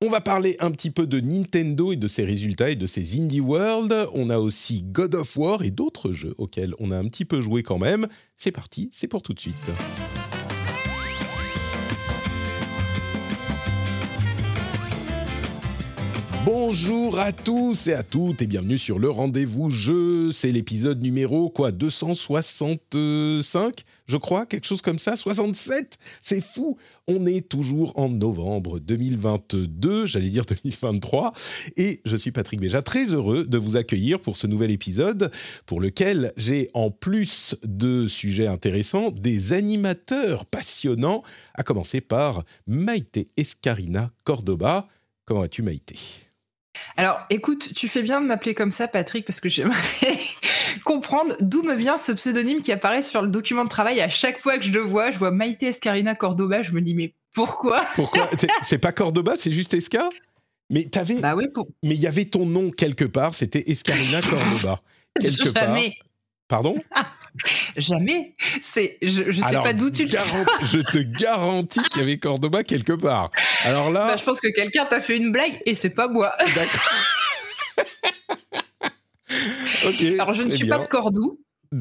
On va parler un petit peu de Nintendo et de ses résultats et de ses Indie World. On a aussi God of War et d'autres jeux auxquels on a un petit peu joué quand même. C'est parti, c'est pour tout de suite. Bonjour à tous et à toutes et bienvenue sur le rendez-vous jeu. C'est l'épisode numéro quoi 265 je crois, quelque chose comme ça, 67 C'est fou On est toujours en novembre 2022, j'allais dire 2023, et je suis Patrick Béja, très heureux de vous accueillir pour ce nouvel épisode, pour lequel j'ai, en plus de sujets intéressants, des animateurs passionnants, à commencer par Maïté Escarina Cordoba. Comment vas-tu Maïté? Alors, écoute, tu fais bien de m'appeler comme ça, Patrick, parce que j'aimerais comprendre d'où me vient ce pseudonyme qui apparaît sur le document de travail. À chaque fois que je le vois, je vois Maïté Escarina Cordoba, je me dis, mais pourquoi? Pourquoi? C'est pas Cordoba, c'est juste Esca? Mais t'avais. Bah oui, Mais il y avait ton nom quelque part, c'était Escarina Cordoba. Quelque Jamais. part. Pardon? Jamais. C'est, je, je sais Alors, pas d'où tu le sais. Je te garantis qu'il y avait Cordoba quelque part. Alors là, Bah, je pense que quelqu'un t'a fait une blague et c'est pas moi. d'accord. Alors, je ne suis bien. pas de Cordoue.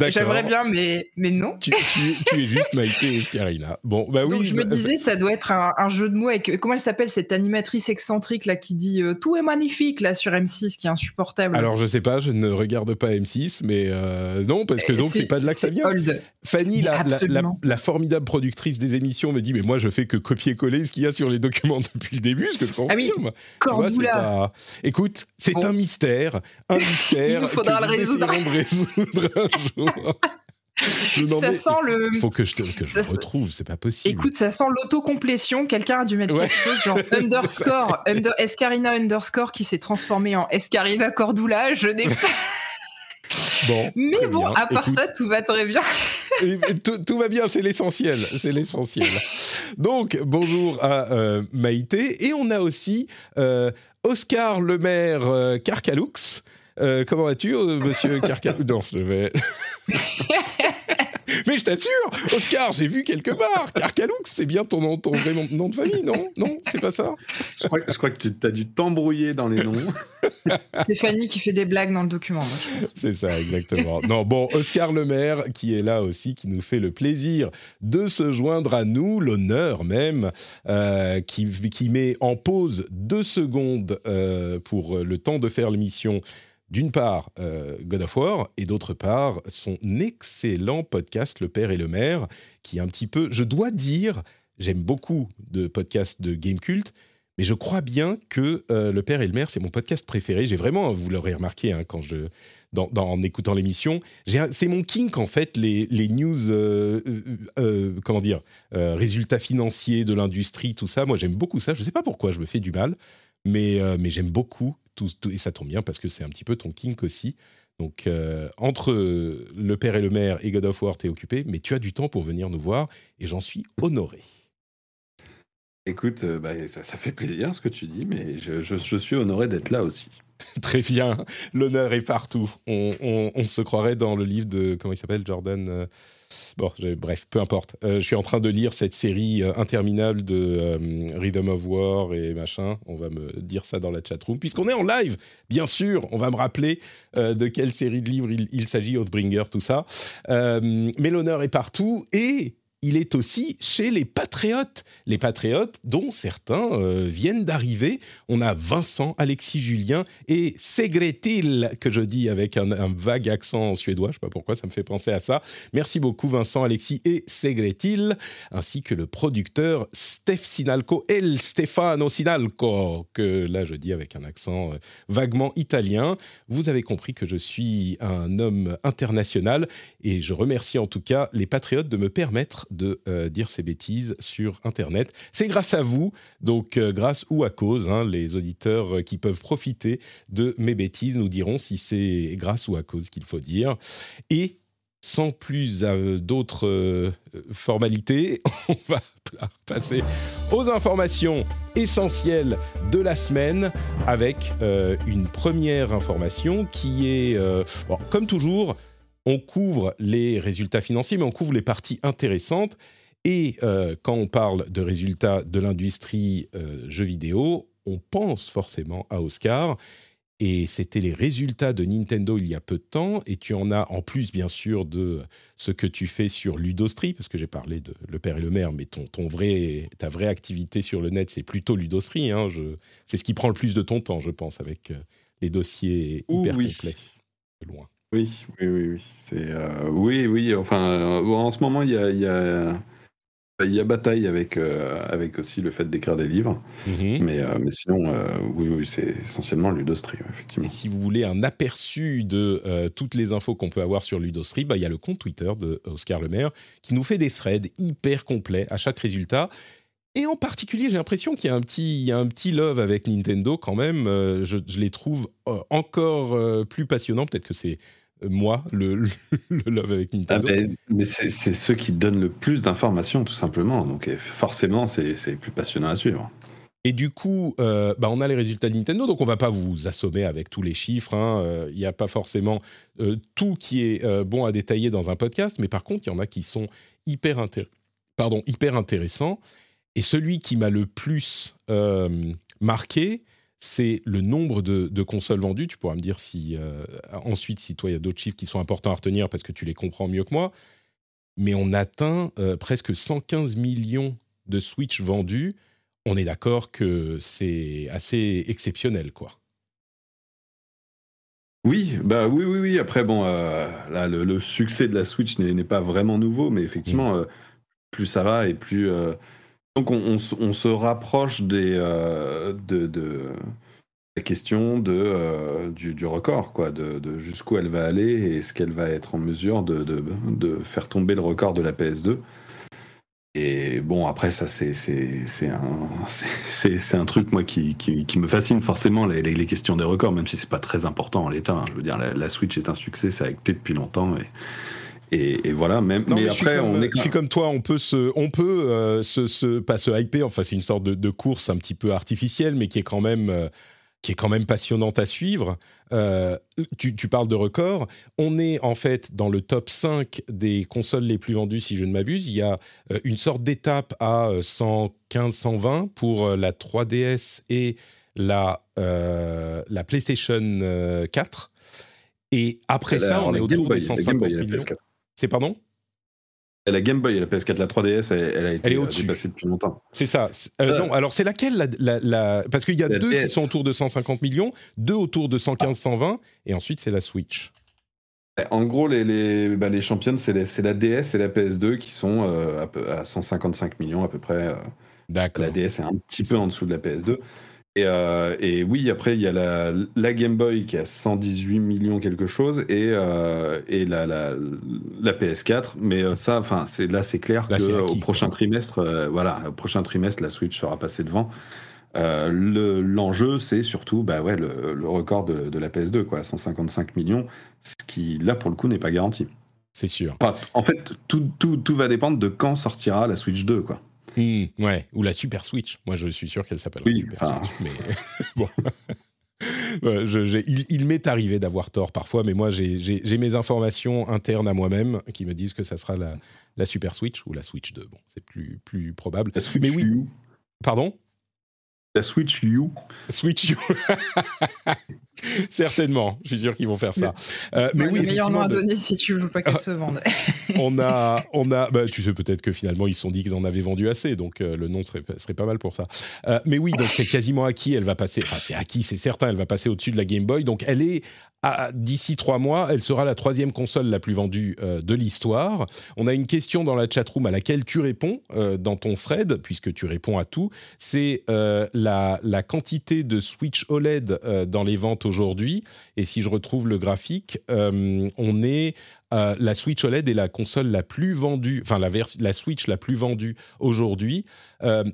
J'aimerais bien, mais, mais non. Tu, tu- tu es juste Maïté Escarina. Bon, bah oui. Donc je me bah, disais, ça doit être un, un jeu de mots avec comment elle s'appelle cette animatrice excentrique là qui dit euh, tout est magnifique là sur M6 qui est insupportable. Alors je sais pas, je ne regarde pas M6, mais euh, non parce que Euh, donc c'est pas de là que ça vient. old. Fanny, la, la- la- absolument. la formidable productrice des émissions, me dit mais moi je fais que copier-coller ce qu'il y a sur les documents depuis le début, ce que je confirme. Ah oui, Tu vois, Cordoula. pas- Écoute, c'est Bon. un mystère, un mystère. Il nous faudra que le résoudre. résoudre un jour. N'en Ça sent le. Faut que je te que je Ça le retrouve, c'est pas possible. Écoute, ça sent l'autocomplétion. Quelqu'un a dû mettre Ouais. quelque chose genre underscore, under, Escarina underscore qui s'est transformé en Escarina Cordula. Je n'ai pas. bon, Mais bon, bien. à part Écoute, ça, tout va très bien. Tout, tout va bien, c'est l'essentiel, c'est l'essentiel. Donc, bonjour à euh, Maïté. Et on a aussi euh, Oscar Lemaire euh, Carcalux. Euh, comment vas-tu, euh, monsieur Carcalux Non, je vais... Mais je t'assure, Oscar, j'ai vu quelque part. Carcalux, c'est bien ton nom, ton vrai nom, de famille, non? Non, c'est pas ça? Je crois, je crois que tu as dû t'embrouiller dans les noms. C'est Fanny qui fait des blagues dans le document. C'est ça, exactement. Non, bon, Oscar Lemaire, qui est là aussi, qui nous fait le plaisir de se joindre à nous, l'honneur même, euh, qui, qui met en pause deux secondes euh, pour le temps de faire l'émission. D'une part, euh, God of War, et d'autre part, son excellent podcast Le Père et le Maire, qui est un petit peu, je dois dire, j'aime beaucoup de podcasts de Game Cult, mais je crois bien que euh, Le Père et le Maire, c'est mon podcast préféré. J'ai vraiment, vous l'aurez remarqué hein, quand je, dans, en écoutant l'émission, c'est mon kink en fait, les, les news, euh, comment dire, résultats financiers de l'industrie, tout ça. Moi, j'aime beaucoup ça. Je ne sais pas pourquoi je me fais du mal, mais, mais j'aime beaucoup. Et ça tombe bien parce que c'est un petit peu ton kink aussi. Donc, euh, entre Le Père et le Maire et God of War, t'es occupé, mais tu as du temps pour venir nous voir et j'en suis honoré. Écoute, euh, bah, ça, fait plaisir ce que tu dis, mais je, suis honoré d'être là aussi. Très bien, l'honneur est partout. On, se croirait dans le livre de, comment il s'appelle, Jordan euh, Bon, bref, peu importe. Euh, je suis en train de lire cette série interminable de Rhythm of War et machin. On va me dire ça dans la chatroom. Puisqu'on est en live, bien sûr, on va me rappeler de quelle série de livres il, il s'agit, Oathbringer, tout ça. Mais l'honneur est partout et il est aussi chez les patriotes. Les patriotes dont certains euh, viennent d'arriver. On a Vincent, Alexis, Julien et Segretil, que je dis avec un, vague accent suédois. Je ne sais pas pourquoi, ça me fait penser à ça. Merci beaucoup Vincent, Alexis et Segretil, ainsi que le producteur Steph Sinalco, El Stefano Sinalco, que là je dis avec un accent euh, vaguement italien. Vous avez compris que je suis un homme international et je remercie en tout cas les patriotes de me permettre de euh, dire ces bêtises sur Internet. C'est grâce à vous, donc euh, grâce ou à cause, hein, les auditeurs qui peuvent profiter de mes bêtises nous diront si c'est grâce ou à cause qu'il faut dire. Et sans plus euh, d'autres formalités, on va passer aux informations essentielles de la semaine avec une première information qui est, comme toujours, on couvre les résultats financiers, mais on couvre les parties intéressantes. Et euh, quand on parle de résultats de l'industrie euh, jeux vidéo, on pense forcément à Oscar. Et c'était les résultats de Nintendo il y a peu de temps. Et tu en as en plus, bien sûr, de ce que tu fais sur Ludostri, parce que j'ai parlé de Le Père et le Maire, mais ton, ton vrai, ta vraie activité sur le net, c'est plutôt Ludostri. Hein. c'est ce qui prend le plus de ton temps, je pense, avec euh, les dossiers hyper complets. De loin. Oui, oui, oui, oui. C'est, euh, oui, oui. Enfin, euh, en ce moment, il y a, il y a, il y a bataille avec, euh, avec aussi le fait d'écrire des livres. Mhm. Mais, mais sinon, oui, oui, c'est essentiellement Ludostri. Et si vous voulez un aperçu de toutes les infos qu'on peut avoir sur Ludostri, bah, il y a le compte Twitter de Oscar Lemaire qui nous fait des threads hyper complets à chaque résultat. Et en particulier, j'ai l'impression qu'il y a un petit, il y a un petit love avec Nintendo quand même. je, je les trouve encore plus passionnants. Peut-être que c'est moi, le, le, love avec Nintendo. Ah, mais c'est ceux qui donnent le plus d'informations, tout simplement. Donc forcément, c'est plus passionnant à suivre. Et du coup, euh, bah on a les résultats de Nintendo, donc on va pas vous assommer avec tous les chiffres. Hein. Euh, il n'y a pas forcément euh, tout qui est bon à détailler dans un podcast, mais par contre, il y en a qui sont hyper, Pardon, hyper intéressants. Et celui qui m'a le plus marqué, c'est le nombre de, consoles vendues. Tu pourras me dire si euh, ensuite, si toi, il y a d'autres chiffres qui sont importants à retenir parce que tu les comprends mieux que moi. Mais on atteint euh, presque 115 millions de Switch vendus. On est d'accord que c'est assez exceptionnel, quoi. Oui, bah oui, oui, oui. Après, bon, euh, là, le, succès de la Switch n'est pas vraiment nouveau, mais effectivement, mmh. plus ça va et plus donc on, se rapproche des, euh, de, la question euh, du, record, quoi, de, jusqu'où elle va aller et est-ce qu'elle va être en mesure de, faire tomber le record de la PS2. Et bon, après, ça, c'est, un, truc, moi, qui, me fascine forcément, les, questions des records, même si c'est pas très important en l'état. Hein. Je veux dire, la, Switch est un succès, ça a été depuis longtemps. Et, voilà, même. mais, après, on est. Je suis comme toi, on peut se, on peut euh, se, pas se hyper. Enfin, c'est une sorte de, course un petit peu artificielle, mais qui est quand même. Euh, qui est quand même passionnante à suivre. Euh, tu, parles de records. On est en fait dans le top 5 des consoles les plus vendues, si je ne m'abuse. Il y a une sorte d'étape à 115-120 pour la 3DS et la, la PlayStation 4. Et après ça, on est autour des 150 millions. C'est pardon? La Game Boy et la PS4, la 3DS, elle, a été euh, dépassée depuis longtemps. C'est ça. Euh, euh. non, alors c'est laquelle la, Parce qu'il y a deux qui sont autour de 150 millions, deux autour de 115-120, et ensuite c'est la Switch. En gros, les, les, bah, les championnes, c'est la DS et la PS2 qui sont à, 155 millions à peu près. D'accord. La DS est un petit peu en dessous de la PS2. Euh, et, oui, après, il y a la, Game Boy qui a 118 millions quelque chose et, euh, et la, la, PS4. Mais euh, ça, enfin, là, c'est clair qu'au prochain trimestre, voilà, au prochain trimestre, la Switch sera passée devant. L'enjeu, c'est surtout bah ouais, le, record de, la PS2, quoi, 155 millions, ce qui, là, pour le coup, n'est pas garanti. C'est sûr. en fait, tout, tout, tout va dépendre de quand sortira la Switch 2, quoi. Hmm, ouais, ou la Super Switch. Moi, je suis sûr qu'elle s'appelle oui, Super Switch. Mais bon. il, m'est arrivé d'avoir tort parfois, mais moi j'ai mes informations internes à moi-même qui me disent que ça sera la, la, Super Switch ou la Switch 2. Bon, c'est plus, plus probable. La Switch mais oui. Pardon? La Switch U. Switch U. Certainement, je suis sûr qu'ils vont faire ça. Euh, mais oui, le meilleur nom à donner si tu veux pas qu'elle ah. se vende. on a, on a, bah, tu sais peut-être que finalement ils se sont dit qu'ils en avaient vendu assez, donc euh, le nom serait, serait pas mal pour ça. Euh, mais oui, donc c'est quasiment acquis. Elle va passer, enfin c'est acquis, c'est certain, elle va passer au-dessus de la Game Boy. Donc elle est d'ici trois mois, elle sera la troisième console la plus vendue euh, de l'histoire. On a une question dans la chatroom à laquelle tu réponds euh, dans ton thread, puisque tu réponds à tout. C'est euh, la, la, quantité de Switch OLED dans les ventes aujourd'hui. Et si je retrouve le graphique, on est la Switch OLED est la console la plus vendue, enfin la, la Switch la plus vendue aujourd'hui.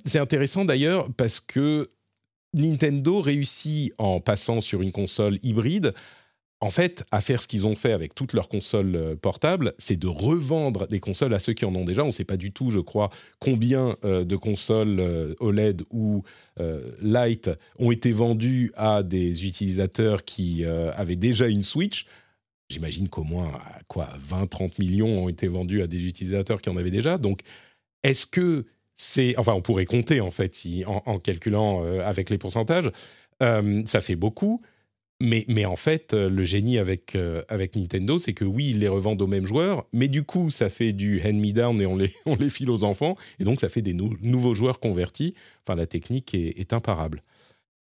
c'est intéressant d'ailleurs parce que Nintendo réussit en passant sur une console hybride en fait, à faire ce qu'ils ont fait avec toutes leurs consoles euh, portables, c'est de revendre des consoles à ceux qui en ont déjà. On ne sait pas du tout, je crois, combien euh, de consoles euh, OLED ou Light ont été vendues à des utilisateurs qui avaient déjà une Switch. J'imagine qu'au moins, quoi, 20-30 millions ont été vendus à des utilisateurs qui en avaient déjà. Donc, est-ce que c'est... Enfin, on pourrait compter, en fait, si, en calculant avec les pourcentages. ça fait beaucoup mais, mais, en fait, euh, le génie avec, euh, avec Nintendo, c'est que oui, ils les revendent aux mêmes joueurs, mais du coup, ça fait du hand-me-down et on les, on les file aux enfants, et donc ça fait des nouveaux joueurs convertis. Enfin, la technique est, imparable.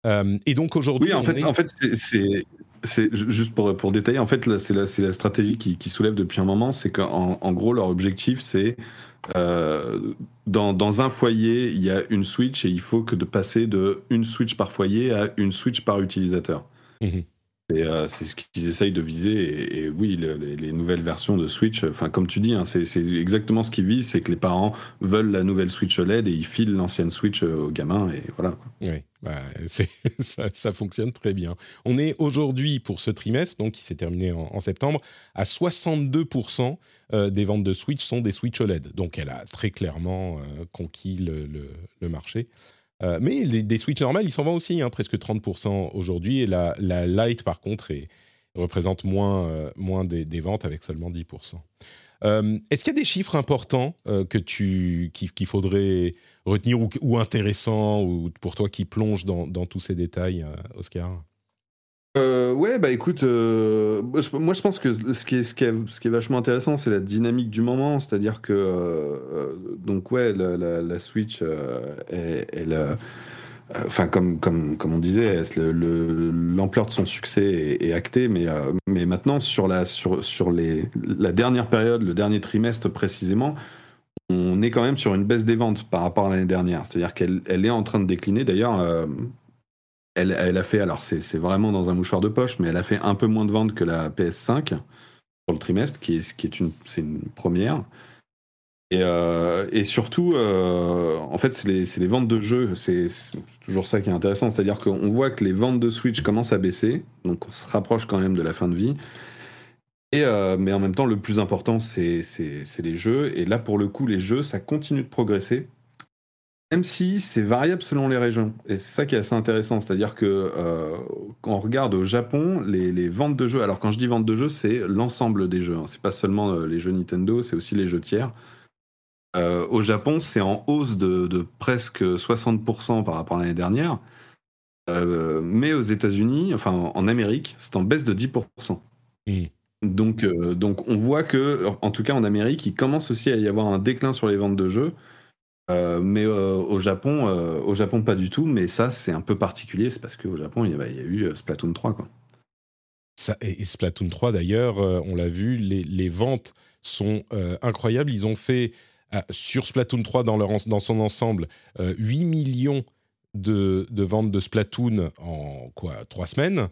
Euh, et donc aujourd'hui. Oui, en fait, en fait c'est juste pour, pour détailler, en fait, c'est la, la, stratégie qui, qui, soulève depuis un moment, c'est qu'en en gros, leur objectif, c'est dans, dans, un foyer, il y a une Switch et il faut que de passer de une Switch par foyer à une Switch par utilisateur. Mhm. Euh, c'est ce qu'ils essayent de viser. Et, oui, les, nouvelles versions de Switch, enfin comme tu dis, hein, c'est exactement ce qu'ils visent, c'est que les parents veulent la nouvelle Switch OLED et ils filent l'ancienne Switch euh, aux gamins et voilà. Oui, bah, ça, fonctionne très bien. On est aujourd'hui pour ce trimestre, donc qui s'est terminé en, septembre, à 62% euh, des ventes de Switch sont des Switch OLED. Donc elle a très clairement conquis le, le marché. Euh, mais des Switch normales, ils s'en vendent aussi, hein, presque 30% aujourd'hui. Et la, la, Lite, par contre, représente moins, euh, des, ventes avec seulement 10%. Euh, est-ce qu'il y a des chiffres importants que tu qu'il faudrait retenir ou, ou, intéressants ou pour toi qui plonge dans, dans tous ces détails, Oscar? Euh, ouais, bah écoute, euh, moi je pense que ce qui est, vachement intéressant, c'est la dynamique du moment. C'est-à-dire que, euh, donc ouais, la, Switch, elle, enfin comme, on disait, l'ampleur de son succès est, actée, mais, maintenant sur, la, sur, la dernière période, le dernier trimestre précisément, on est quand même sur une baisse des ventes par rapport à l'année dernière. C'est-à-dire qu'elle elle est en train de décliner. D'ailleurs, elle, a fait, alors c'est vraiment dans un mouchoir de poche, mais elle a fait un peu moins de ventes que la PS5 pour le trimestre, qui est, qui est une, première. Et, euh, surtout, euh, en fait, c'est les, les, ventes de jeux. C'est toujours ça qui est intéressant. C'est-à-dire qu'on voit que les ventes de Switch commencent à baisser. Donc, on se rapproche quand même de la fin de vie. Et, euh, mais en même temps, le plus important, c'est les jeux. Et là, pour le coup, les jeux, ça continue de progresser. Même si c'est variable selon les régions. Et c'est ça qui est assez intéressant. C'est-à-dire que euh, quand on regarde au Japon, les, ventes de jeux, alors quand je dis ventes de jeux, c'est l'ensemble des jeux. Hein. C'est pas seulement euh, les jeux Nintendo, c'est aussi les jeux tiers. Euh, au Japon, c'est en hausse de, presque 60% par rapport à l'année dernière. mais aux États-Unis, enfin en Amérique, c'est en baisse de 10%. Donc, donc on voit que, en tout cas en Amérique, il commence aussi à y avoir un déclin sur les ventes de jeux. Euh, mais euh, au Japon, euh, au Japon pas du tout. Mais ça, c'est un peu particulier. C'est parce qu'au Japon, il y, a, il y a eu Splatoon 3, quoi. Ça, et Splatoon 3, d'ailleurs, on l'a vu, les, les, ventes sont incroyables. Ils ont fait sur Splatoon 3 dans, leur, dans son ensemble 8 millions de, de, ventes de Splatoon en quoi trois semaines.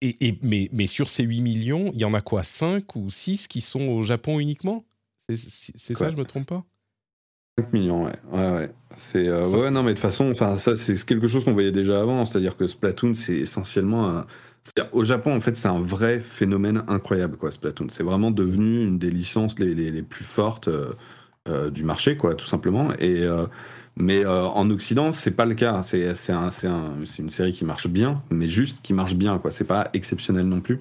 Et, et, mais, mais sur ces 8 millions, il y en a quoi 5 ou 6 qui sont au Japon uniquement? C'est ça, je me trompe pas? 5 millions, ouais. ouais, ouais. C'est, euh, ouais, non, mais de toute façon, enfin, ça, c'est quelque chose qu'on voyait déjà avant. C'est-à-dire que Splatoon, c'est essentiellement un. Au Japon, en fait, c'est un vrai phénomène incroyable, quoi, Splatoon. C'est vraiment devenu une des licences les, les, les plus fortes euh, euh, du marché, quoi, tout simplement. Et, mais en Occident, c'est pas le cas. C'est un, un, une série qui marche bien, mais juste qui marche bien, quoi. C'est pas exceptionnel non plus.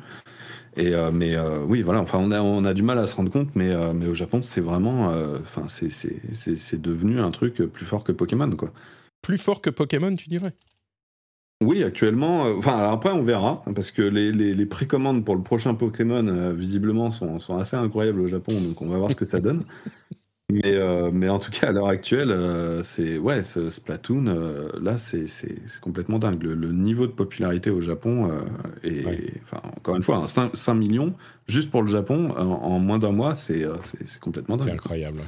Et, euh, mais euh, oui, voilà, enfin, on a, on a du mal à se rendre compte, mais, euh, mais au Japon, c'est vraiment. Enfin, c'est devenu un truc plus fort que Pokémon, quoi. Plus fort que Pokémon, tu dirais? Oui, actuellement. Enfin, après, on verra, parce que les, les, précommandes pour le prochain Pokémon, visiblement, sont, sont, assez incroyables au Japon, donc on va voir ce que ça donne. Mais, euh, mais en tout cas, à l'heure actuelle, euh, c'est ouais, ce Splatoon, euh, là, c'est complètement dingue. Le, niveau de popularité au Japon est, enfin, encore une fois, 5, 5, millions juste pour le Japon en, moins d'un mois, c'est complètement dingue. C'est incroyable.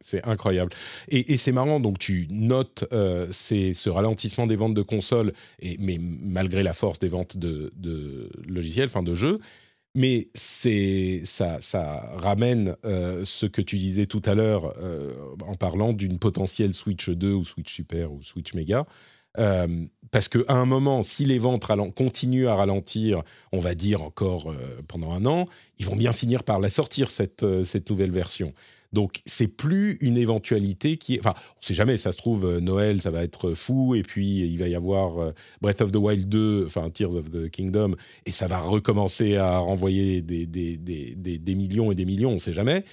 C'est incroyable. Et, et c'est marrant, donc tu notes ce ralentissement des ventes de consoles, et, mais malgré la force des ventes de, de logiciels, enfin de jeux, mais c'est ça, ça ramène euh, ce que tu disais tout à l'heure euh, en parlant d'une potentielle Switch 2 ou Switch Super ou Switch Mega. Euh, parce qu'à un moment, si les ventes continuent à ralentir, on va dire encore pendant un an, ils vont bien finir par la sortir, cette, cette nouvelle version. Donc c'est plus une éventualité qui, enfin, on sait jamais. Ça se trouve euh, Noël, ça va être fou, et puis il va y avoir euh, Breath of the Wild 2, enfin Tears of the Kingdom, et ça va recommencer à renvoyer des, des, des, des millions et des millions. On sait jamais.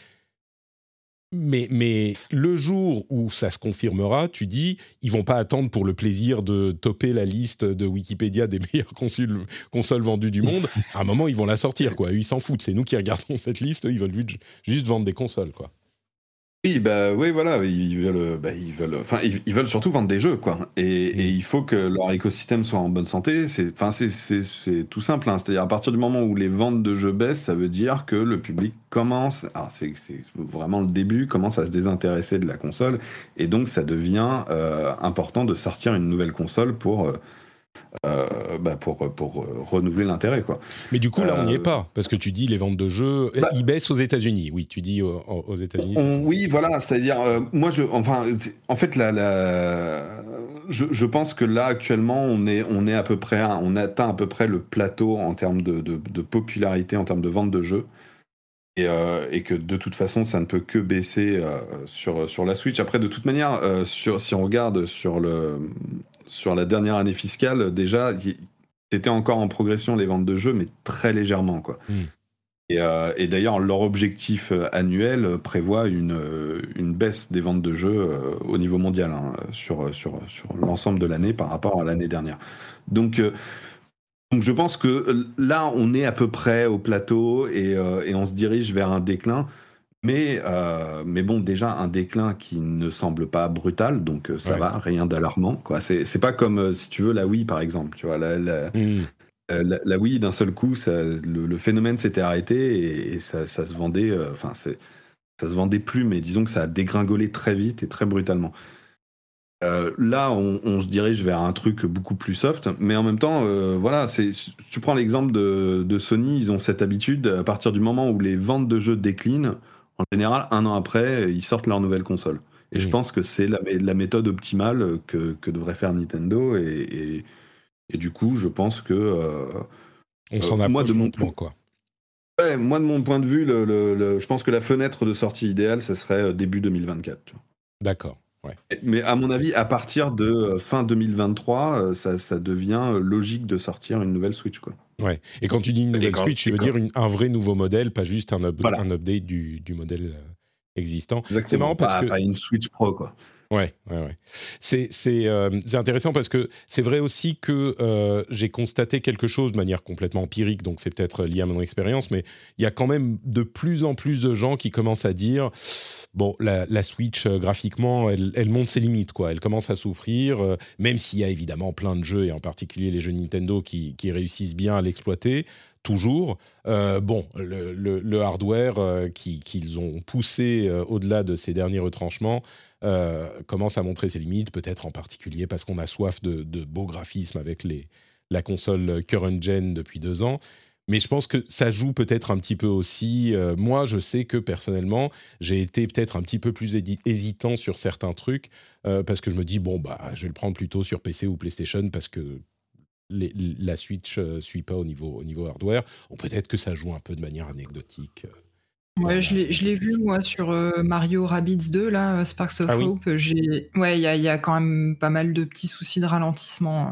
Mais, mais, le jour où ça se confirmera, tu dis, ils vont pas attendre pour le plaisir de toper la liste de Wikipédia des meilleures consoles, consoles vendues du monde. À un moment, ils vont la sortir, quoi. Ils s'en foutent. C'est nous qui regardons cette liste. Ils veulent juste vendre des consoles, quoi. Oui, bah oui, voilà, ils veulent, bah, ils veulent, enfin, ils, veulent surtout vendre des jeux, quoi. Et, mm. il faut que leur écosystème soit en bonne santé. C'est, enfin, c'est, tout simple. Hein. C'est-à-dire à partir du moment où les ventes de jeux baissent, ça veut dire que le public commence, alors c'est, vraiment le début, commence à se désintéresser de la console, et donc ça devient euh, important de sortir une nouvelle console pour euh, euh, bah pour, pour renouveler l'intérêt. quoi. Mais du coup, là, on n'y est euh, pas, parce que tu dis les ventes de jeux, bah ils baissent aux États-Unis. Oui, tu dis aux, États-Unis. Oui, voilà, c'est-à-dire, euh, moi, je, enfin, en fait, la, la je, je, pense que là, actuellement, on est, on est à peu près, on atteint à peu près le plateau en termes de, de, popularité, en termes de vente de jeux. Et, et, que de toute façon, ça ne peut que baisser sur, sur la Switch. Après, de toute manière, sur, si on regarde sur le, sur la dernière année fiscale, déjà, c'était encore en progression les ventes de jeux, mais très légèrement. Quoi. Hmm. Euh, et, d'ailleurs, leur objectif euh, annuel prévoit une, euh, une, baisse des ventes de jeux au niveau mondial hein, sur, sur, sur l'ensemble de l'année par rapport à l'année dernière. Donc, donc, je pense que là, on est à peu près au plateau et, et on se dirige vers un déclin. Mais, euh, mais bon, déjà un déclin qui ne semble pas brutal, donc euh, ça va, rien d'alarmant. Quoi. C'est, pas comme, euh, si tu veux, la Wii par exemple. Tu vois, la, la, mmh. Wii, d'un seul coup, ça, le, phénomène s'était arrêté et, ça, se vendait, enfin, ça se vendait plus, mais disons que ça a dégringolé très vite et très brutalement. là, on, se dirige vers un truc beaucoup plus soft, mais en même temps, voilà, c'est, tu prends l'exemple de, de, Sony, ils ont cette habitude, à partir du moment où les ventes de jeux déclinent, en général, un an après, ils sortent leur nouvelle console. Et je pense que c'est la, méthode optimale que, devrait faire Nintendo. Et, du coup, je pense que. Euh, On s'en euh, moi, de mon point, quoi. Ouais, moi, de mon point de vue, le, je pense que la fenêtre de sortie idéale, ce serait euh, début 2024. D'accord. Mais à mon avis, à partir de euh, fin 2023, euh, ça, ça, devient euh, logique de sortir une nouvelle Switch. Quoi. Ouais. Et quand tu dis une nouvelle Switch, tu veux dire un vrai nouveau modèle, pas juste un, un update du, du modèle existant. C'est marrant parce que. Pas une Switch Pro, quoi. Ouais, ouais, ouais. C'est euh, intéressant parce que c'est vrai aussi que euh, j'ai constaté quelque chose de manière complètement empirique, donc c'est peut-être lié à mon expérience, mais il y a quand même de plus en plus de gens qui commencent à dire bon, la, Switch euh, graphiquement, elle, monte ses limites, quoi. Elle commence à souffrir, même s'il y a évidemment plein de jeux et en particulier les jeux Nintendo qui, réussissent bien à l'exploiter toujours. bon, le, hardware qu'ils ont poussé au-delà de ces derniers retranchements euh, commence à montrer ses limites, peut-être en particulier parce qu'on a soif de, beaux graphismes avec les, la console current gen depuis deux ans. Mais je pense que ça joue peut-être un petit peu aussi. Euh, moi, je sais que personnellement, j'ai été peut-être un petit peu plus hésitant sur certains trucs euh, parce que je me dis bon bah, je vais le prendre plutôt sur PC ou PlayStation parce que la Switch ne suit pas au niveau, au niveau hardware. Ou peut-être que ça joue un peu de manière anecdotique. Ouais, je l'ai vu moi sur euh, Mario Rabbids 2, là, euh, Sparks of ah Hope. Ouais, il y a, y a, quand même pas mal de petits soucis de ralentissement.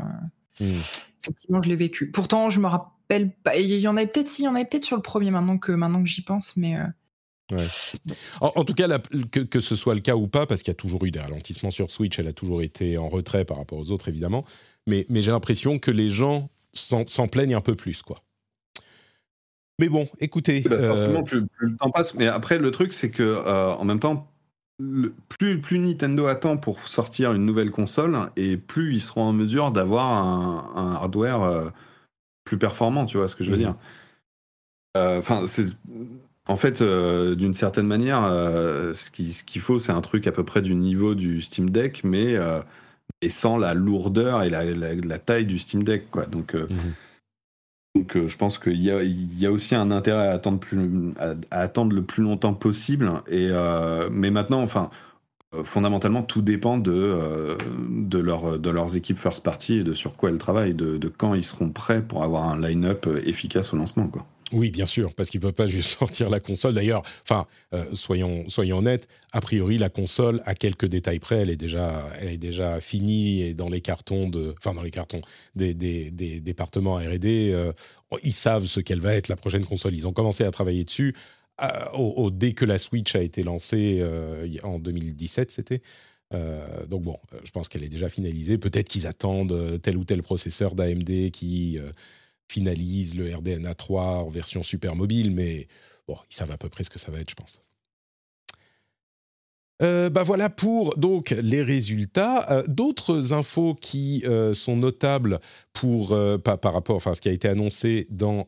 Euh. Mmh. Effectivement, je l'ai vécu. Pourtant, je me rappelle pas. Il y en avait peut-être, si, il y en avait peut-être sur le premier maintenant que, maintenant que j'y pense, mais. Ouais. En, tout cas, que, que, ce soit le cas ou pas, parce qu'il y a toujours eu des ralentissements sur Switch, elle a toujours été en retrait par rapport aux autres, évidemment. mais, mais j'ai l'impression que les gens s'en plaignent un peu plus, quoi. Mais bon, écoutez. Bah, forcément, plus, le temps passe. Mais après, le truc, c'est que en même temps, plus, plus Nintendo attend pour sortir une nouvelle console, et plus ils seront en mesure d'avoir un, hardware plus performant, tu vois ce que je veux mmh. dire. Enfin, c'est en fait, euh, d'une certaine manière, euh, ce qu'il faut, c'est un truc à peu près du niveau du Steam Deck, mais, euh, sans la lourdeur et la, taille du Steam Deck. Quoi. Donc, mhm. Donc je pense qu'il y a, aussi un intérêt à attendre, le plus longtemps possible. Et, mais maintenant, enfin, fondamentalement, tout dépend de, de, leur, de leurs équipes first party et de sur quoi elles travaillent, de, de quand ils seront prêts pour avoir un line-up efficace au lancement. Quoi. Oui, bien sûr, parce qu'ils ne peuvent pas juste sortir la console. D'ailleurs, enfin, euh, soyons, soyons honnêtes, a priori, la console, à quelques détails près, elle est déjà, elle est déjà finie et dans les cartons de, enfin, dans les cartons des, des, départements R&D, euh, ils savent ce qu'elle va être la prochaine console. Ils ont commencé à travailler dessus euh, dès que la Switch a été lancée en 2017, c'était. donc bon, je pense qu'elle est déjà finalisée. Peut-être qu'ils attendent tel ou tel processeur d'AMD qui finalise le RDNA 3 en version super mobile, mais bon, ils savent à peu près ce que ça va être, je pense. Euh, bah voilà pour donc les résultats. Euh, d'autres infos qui euh, sont notables pour par, par, rapport, enfin ce qui a été annoncé dans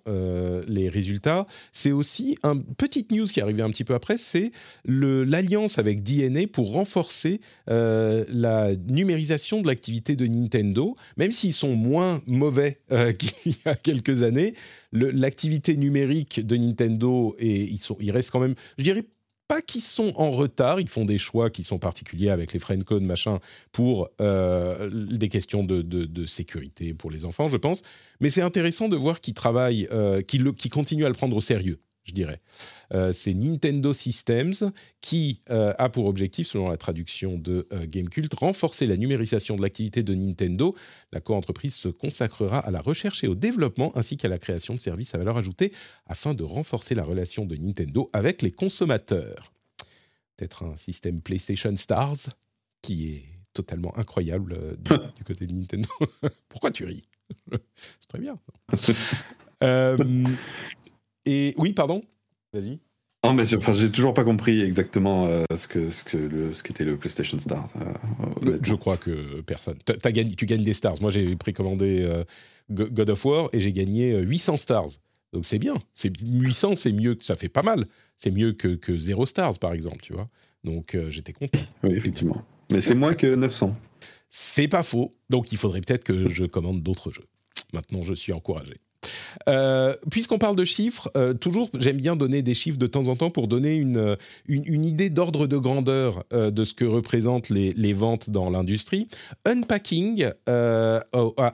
les résultats, c'est aussi une petite news qui est arrivée un petit peu après, c'est l'alliance avec DNA pour renforcer la numérisation de l'activité de Nintendo, même s'ils sont moins mauvais qu'il y a quelques années. L'activité numérique de Nintendo et ils, sont, ils restent quand même, je dirais pas qu'ils sont en retard, ils font des choix qui sont particuliers avec les friend machin pour euh, des questions de, sécurité pour les enfants, je pense. Mais c'est intéressant de voir qu'ils travaillent, euh, qu'ils continuent à le prendre au sérieux je dirais. Euh, c'est Nintendo Systems qui euh, a pour objectif, selon la traduction de euh, Gamecult, renforcer la numérisation de l'activité de Nintendo. La coentreprise se consacrera à la recherche et au développement ainsi qu'à la création de services à valeur ajoutée afin de renforcer la relation de Nintendo avec les consommateurs. Peut-être un système PlayStation Stars qui est totalement incroyable du côté de Nintendo. Pourquoi tu ris? C'est très bien. Et oui, pardon Vas-y. Non, mais j'ai toujours pas compris exactement euh, ce que ce que le, ce qu'était le PlayStation Stars. Euh, je crois que personne. As gagné, tu gagnes des stars. Moi, j'ai précommandé euh, God of War et j'ai gagné 800 stars. Donc c'est bien. C'est 800, c'est mieux que ça fait pas mal. C'est mieux que que 0 stars par exemple, tu vois. Donc j'étais content. Oui, effectivement. Mais c'est moins que 900. C'est pas faux. Donc il faudrait peut-être que je commande d'autres jeux. Maintenant, je suis encouragé. Euh, puisqu'on parle de chiffres, euh, toujours, j'aime bien donner des chiffres de temps en temps pour donner une, une, idée d'ordre de grandeur euh, de ce que représentent les, les ventes dans l'industrie. Unpacking, à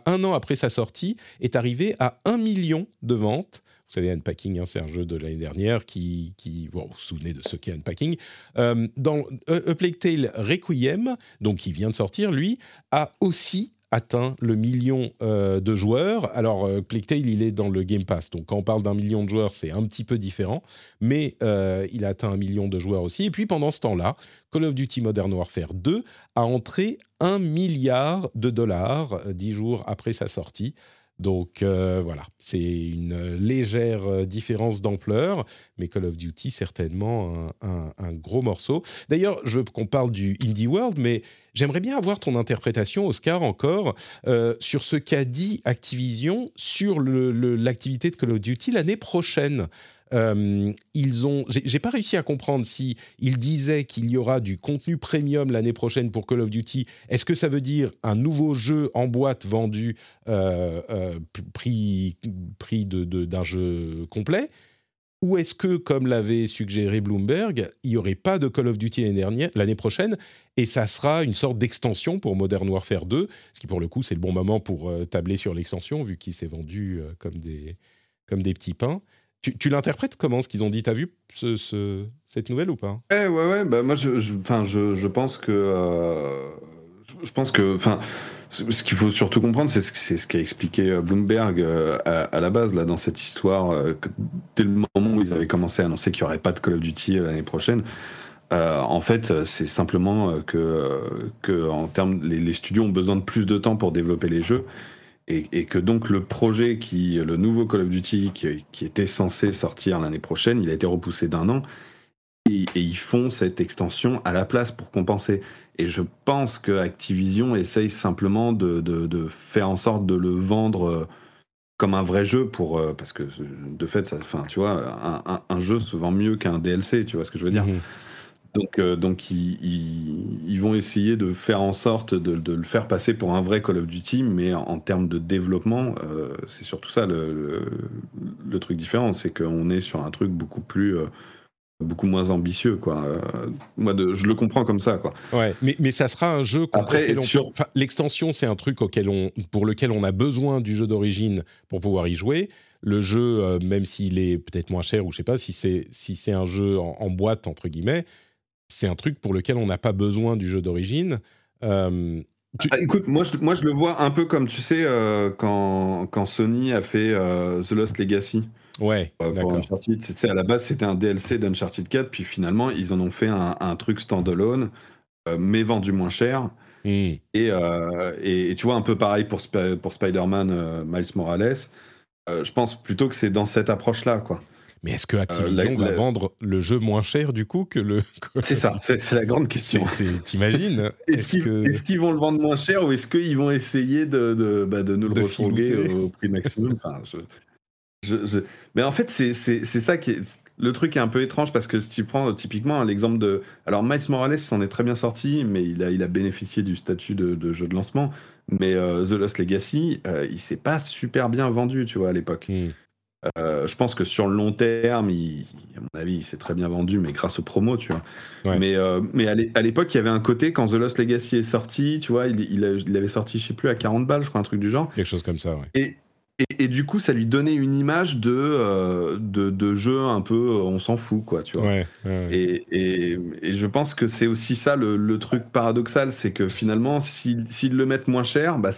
un an après sa sortie, est arrivé à un million de ventes. Vous savez, Unpacking, hein, c'est un jeu de l'année dernière qui, qui vous vous souvenez de ce qu'est Unpacking. dans A Plague Tale Requiem, donc qui vient de sortir, lui, a aussi atteint le million euh, de joueurs. Alors, euh, il est dans le Game Pass, donc quand on parle d'un million de joueurs, c'est un petit peu différent, mais euh, il a atteint un million de joueurs aussi. Et puis, pendant ce temps-là, Call of Duty Modern Warfare 2 a entré un milliard de dollars euh, dix jours après sa sortie. Donc euh, voilà, c'est une légère euh, différence d'ampleur, mais Call of Duty certainement un, gros morceau. D'ailleurs, je veux qu'on parle du Indie World, mais j'aimerais bien avoir ton interprétation, Oscar, encore euh, sur ce qu'a dit Activision sur l'activité de Call of Duty l'année prochaine. Euh, ils ont, j'ai pas réussi à comprendre si ils disaient qu'il y aura du contenu premium l'année prochaine pour Call of Duty. Est-ce que ça veut dire un nouveau jeu en boîte vendu euh, euh, prix prix de, d'un jeu complet? Ou est-ce que, comme l'avait suggéré Bloomberg, il n'y aurait pas de Call of Duty l'année prochaine et ça sera une sorte d'extension pour Modern Warfare 2, ce qui pour le coup c'est le bon moment pour tabler sur l'extension vu qu'il s'est vendu comme, des, comme des petits pains. Tu, l'interprètes comment ce qu'ils ont dit? T'as vu ce, cette nouvelle ou pas? Ouais, ouais. Bah, moi, je, je pense que. Euh, je, pense que. Enfin, ce qu'il faut surtout comprendre, c'est ce, ce qu'a expliqué euh, Bloomberg euh, à, la base, là, dans cette histoire, dès le moment où ils avaient commencé à annoncer qu'il n'y aurait pas de Call of Duty l'année prochaine. en fait, c'est simplement que, que en termes, les, studios ont besoin de plus de temps pour développer les jeux. Et, que donc le projet qui, le nouveau Call of Duty qui, était censé sortir l'année prochaine, il a été repoussé d'un an. Et, ils font cette extension à la place pour compenser. Et je pense que Activision essaye simplement de, de, faire en sorte de le vendre euh, comme un vrai jeu pour euh, parce que de fait, enfin, tu vois, un, jeu se vend mieux qu'un DLC. Tu vois ce que je veux dire mhm. Donc, euh, donc ils, ils, vont essayer de faire en sorte de, de, le faire passer pour un vrai Call of Duty, mais en, termes de développement, c'est surtout ça le, le, truc différent, c'est qu'on est sur un truc beaucoup plus beaucoup moins ambitieux quoi. Euh, moi de, je le comprends comme ça quoi. Ouais mais, mais ça sera un jeu après l'extension c'est un truc auquel on pour lequel on a besoin du jeu d'origine pour pouvoir y jouer. Le jeu euh, même s'il est peut-être moins cher ou je sais pas si c'est si c'est un jeu en, boîte entre guillemets c'est un truc pour lequel on n'a pas besoin du jeu d'origine euh, ah, écoute, moi je, moi je le vois un peu comme tu sais quand, quand Sony a fait The Lost Legacy. Ouais, euh, Uncharted. À la base, c'était un DLC d'Uncharted 4, puis finalement, ils en ont fait un, truc standalone, euh, mais vendu moins cher. Hmm. Euh, et, et, tu vois, un peu pareil pour, pour Spider-Man Miles Morales. je pense plutôt que c'est dans cette approche-là, quoi. Mais est-ce que Activision va vendre le jeu moins cher du coup que le C'est ça, c'est la grande question. T'imagines Est-ce qu'ils vont le vendre moins cher ou est-ce qu'ils vont essayer de, de, bah, de nous le refourguer au prix maximum? Enfin, mais en fait, c'est ça qui est. Le truc est un peu étrange parce que si tu prends typiquement l'exemple de. Alors, Miles Morales s'en est très bien sorti, mais il a, il a bénéficié du statut de, jeu de lancement. Mais euh, The Lost Legacy, euh, il s'est pas super bien vendu, tu vois, à l'époque. Hmm. Euh, je pense que sur le long terme, il, à mon avis, il s'est très bien vendu, mais grâce aux promos, tu vois. Mais, mais à l'époque, il y avait un côté, quand The Lost Legacy est sorti, tu vois, il, il, avait sorti, je sais plus, à 40 balles, je crois, un truc du genre. Quelque chose comme ça, ouais. Et, et, du coup, ça lui donnait une image de, euh, de, jeu un peu, euh, on s'en fout, quoi, tu vois. Et, et, je pense que c'est aussi ça le, truc paradoxal, c'est que finalement, s'ils le mettent moins cher, bah,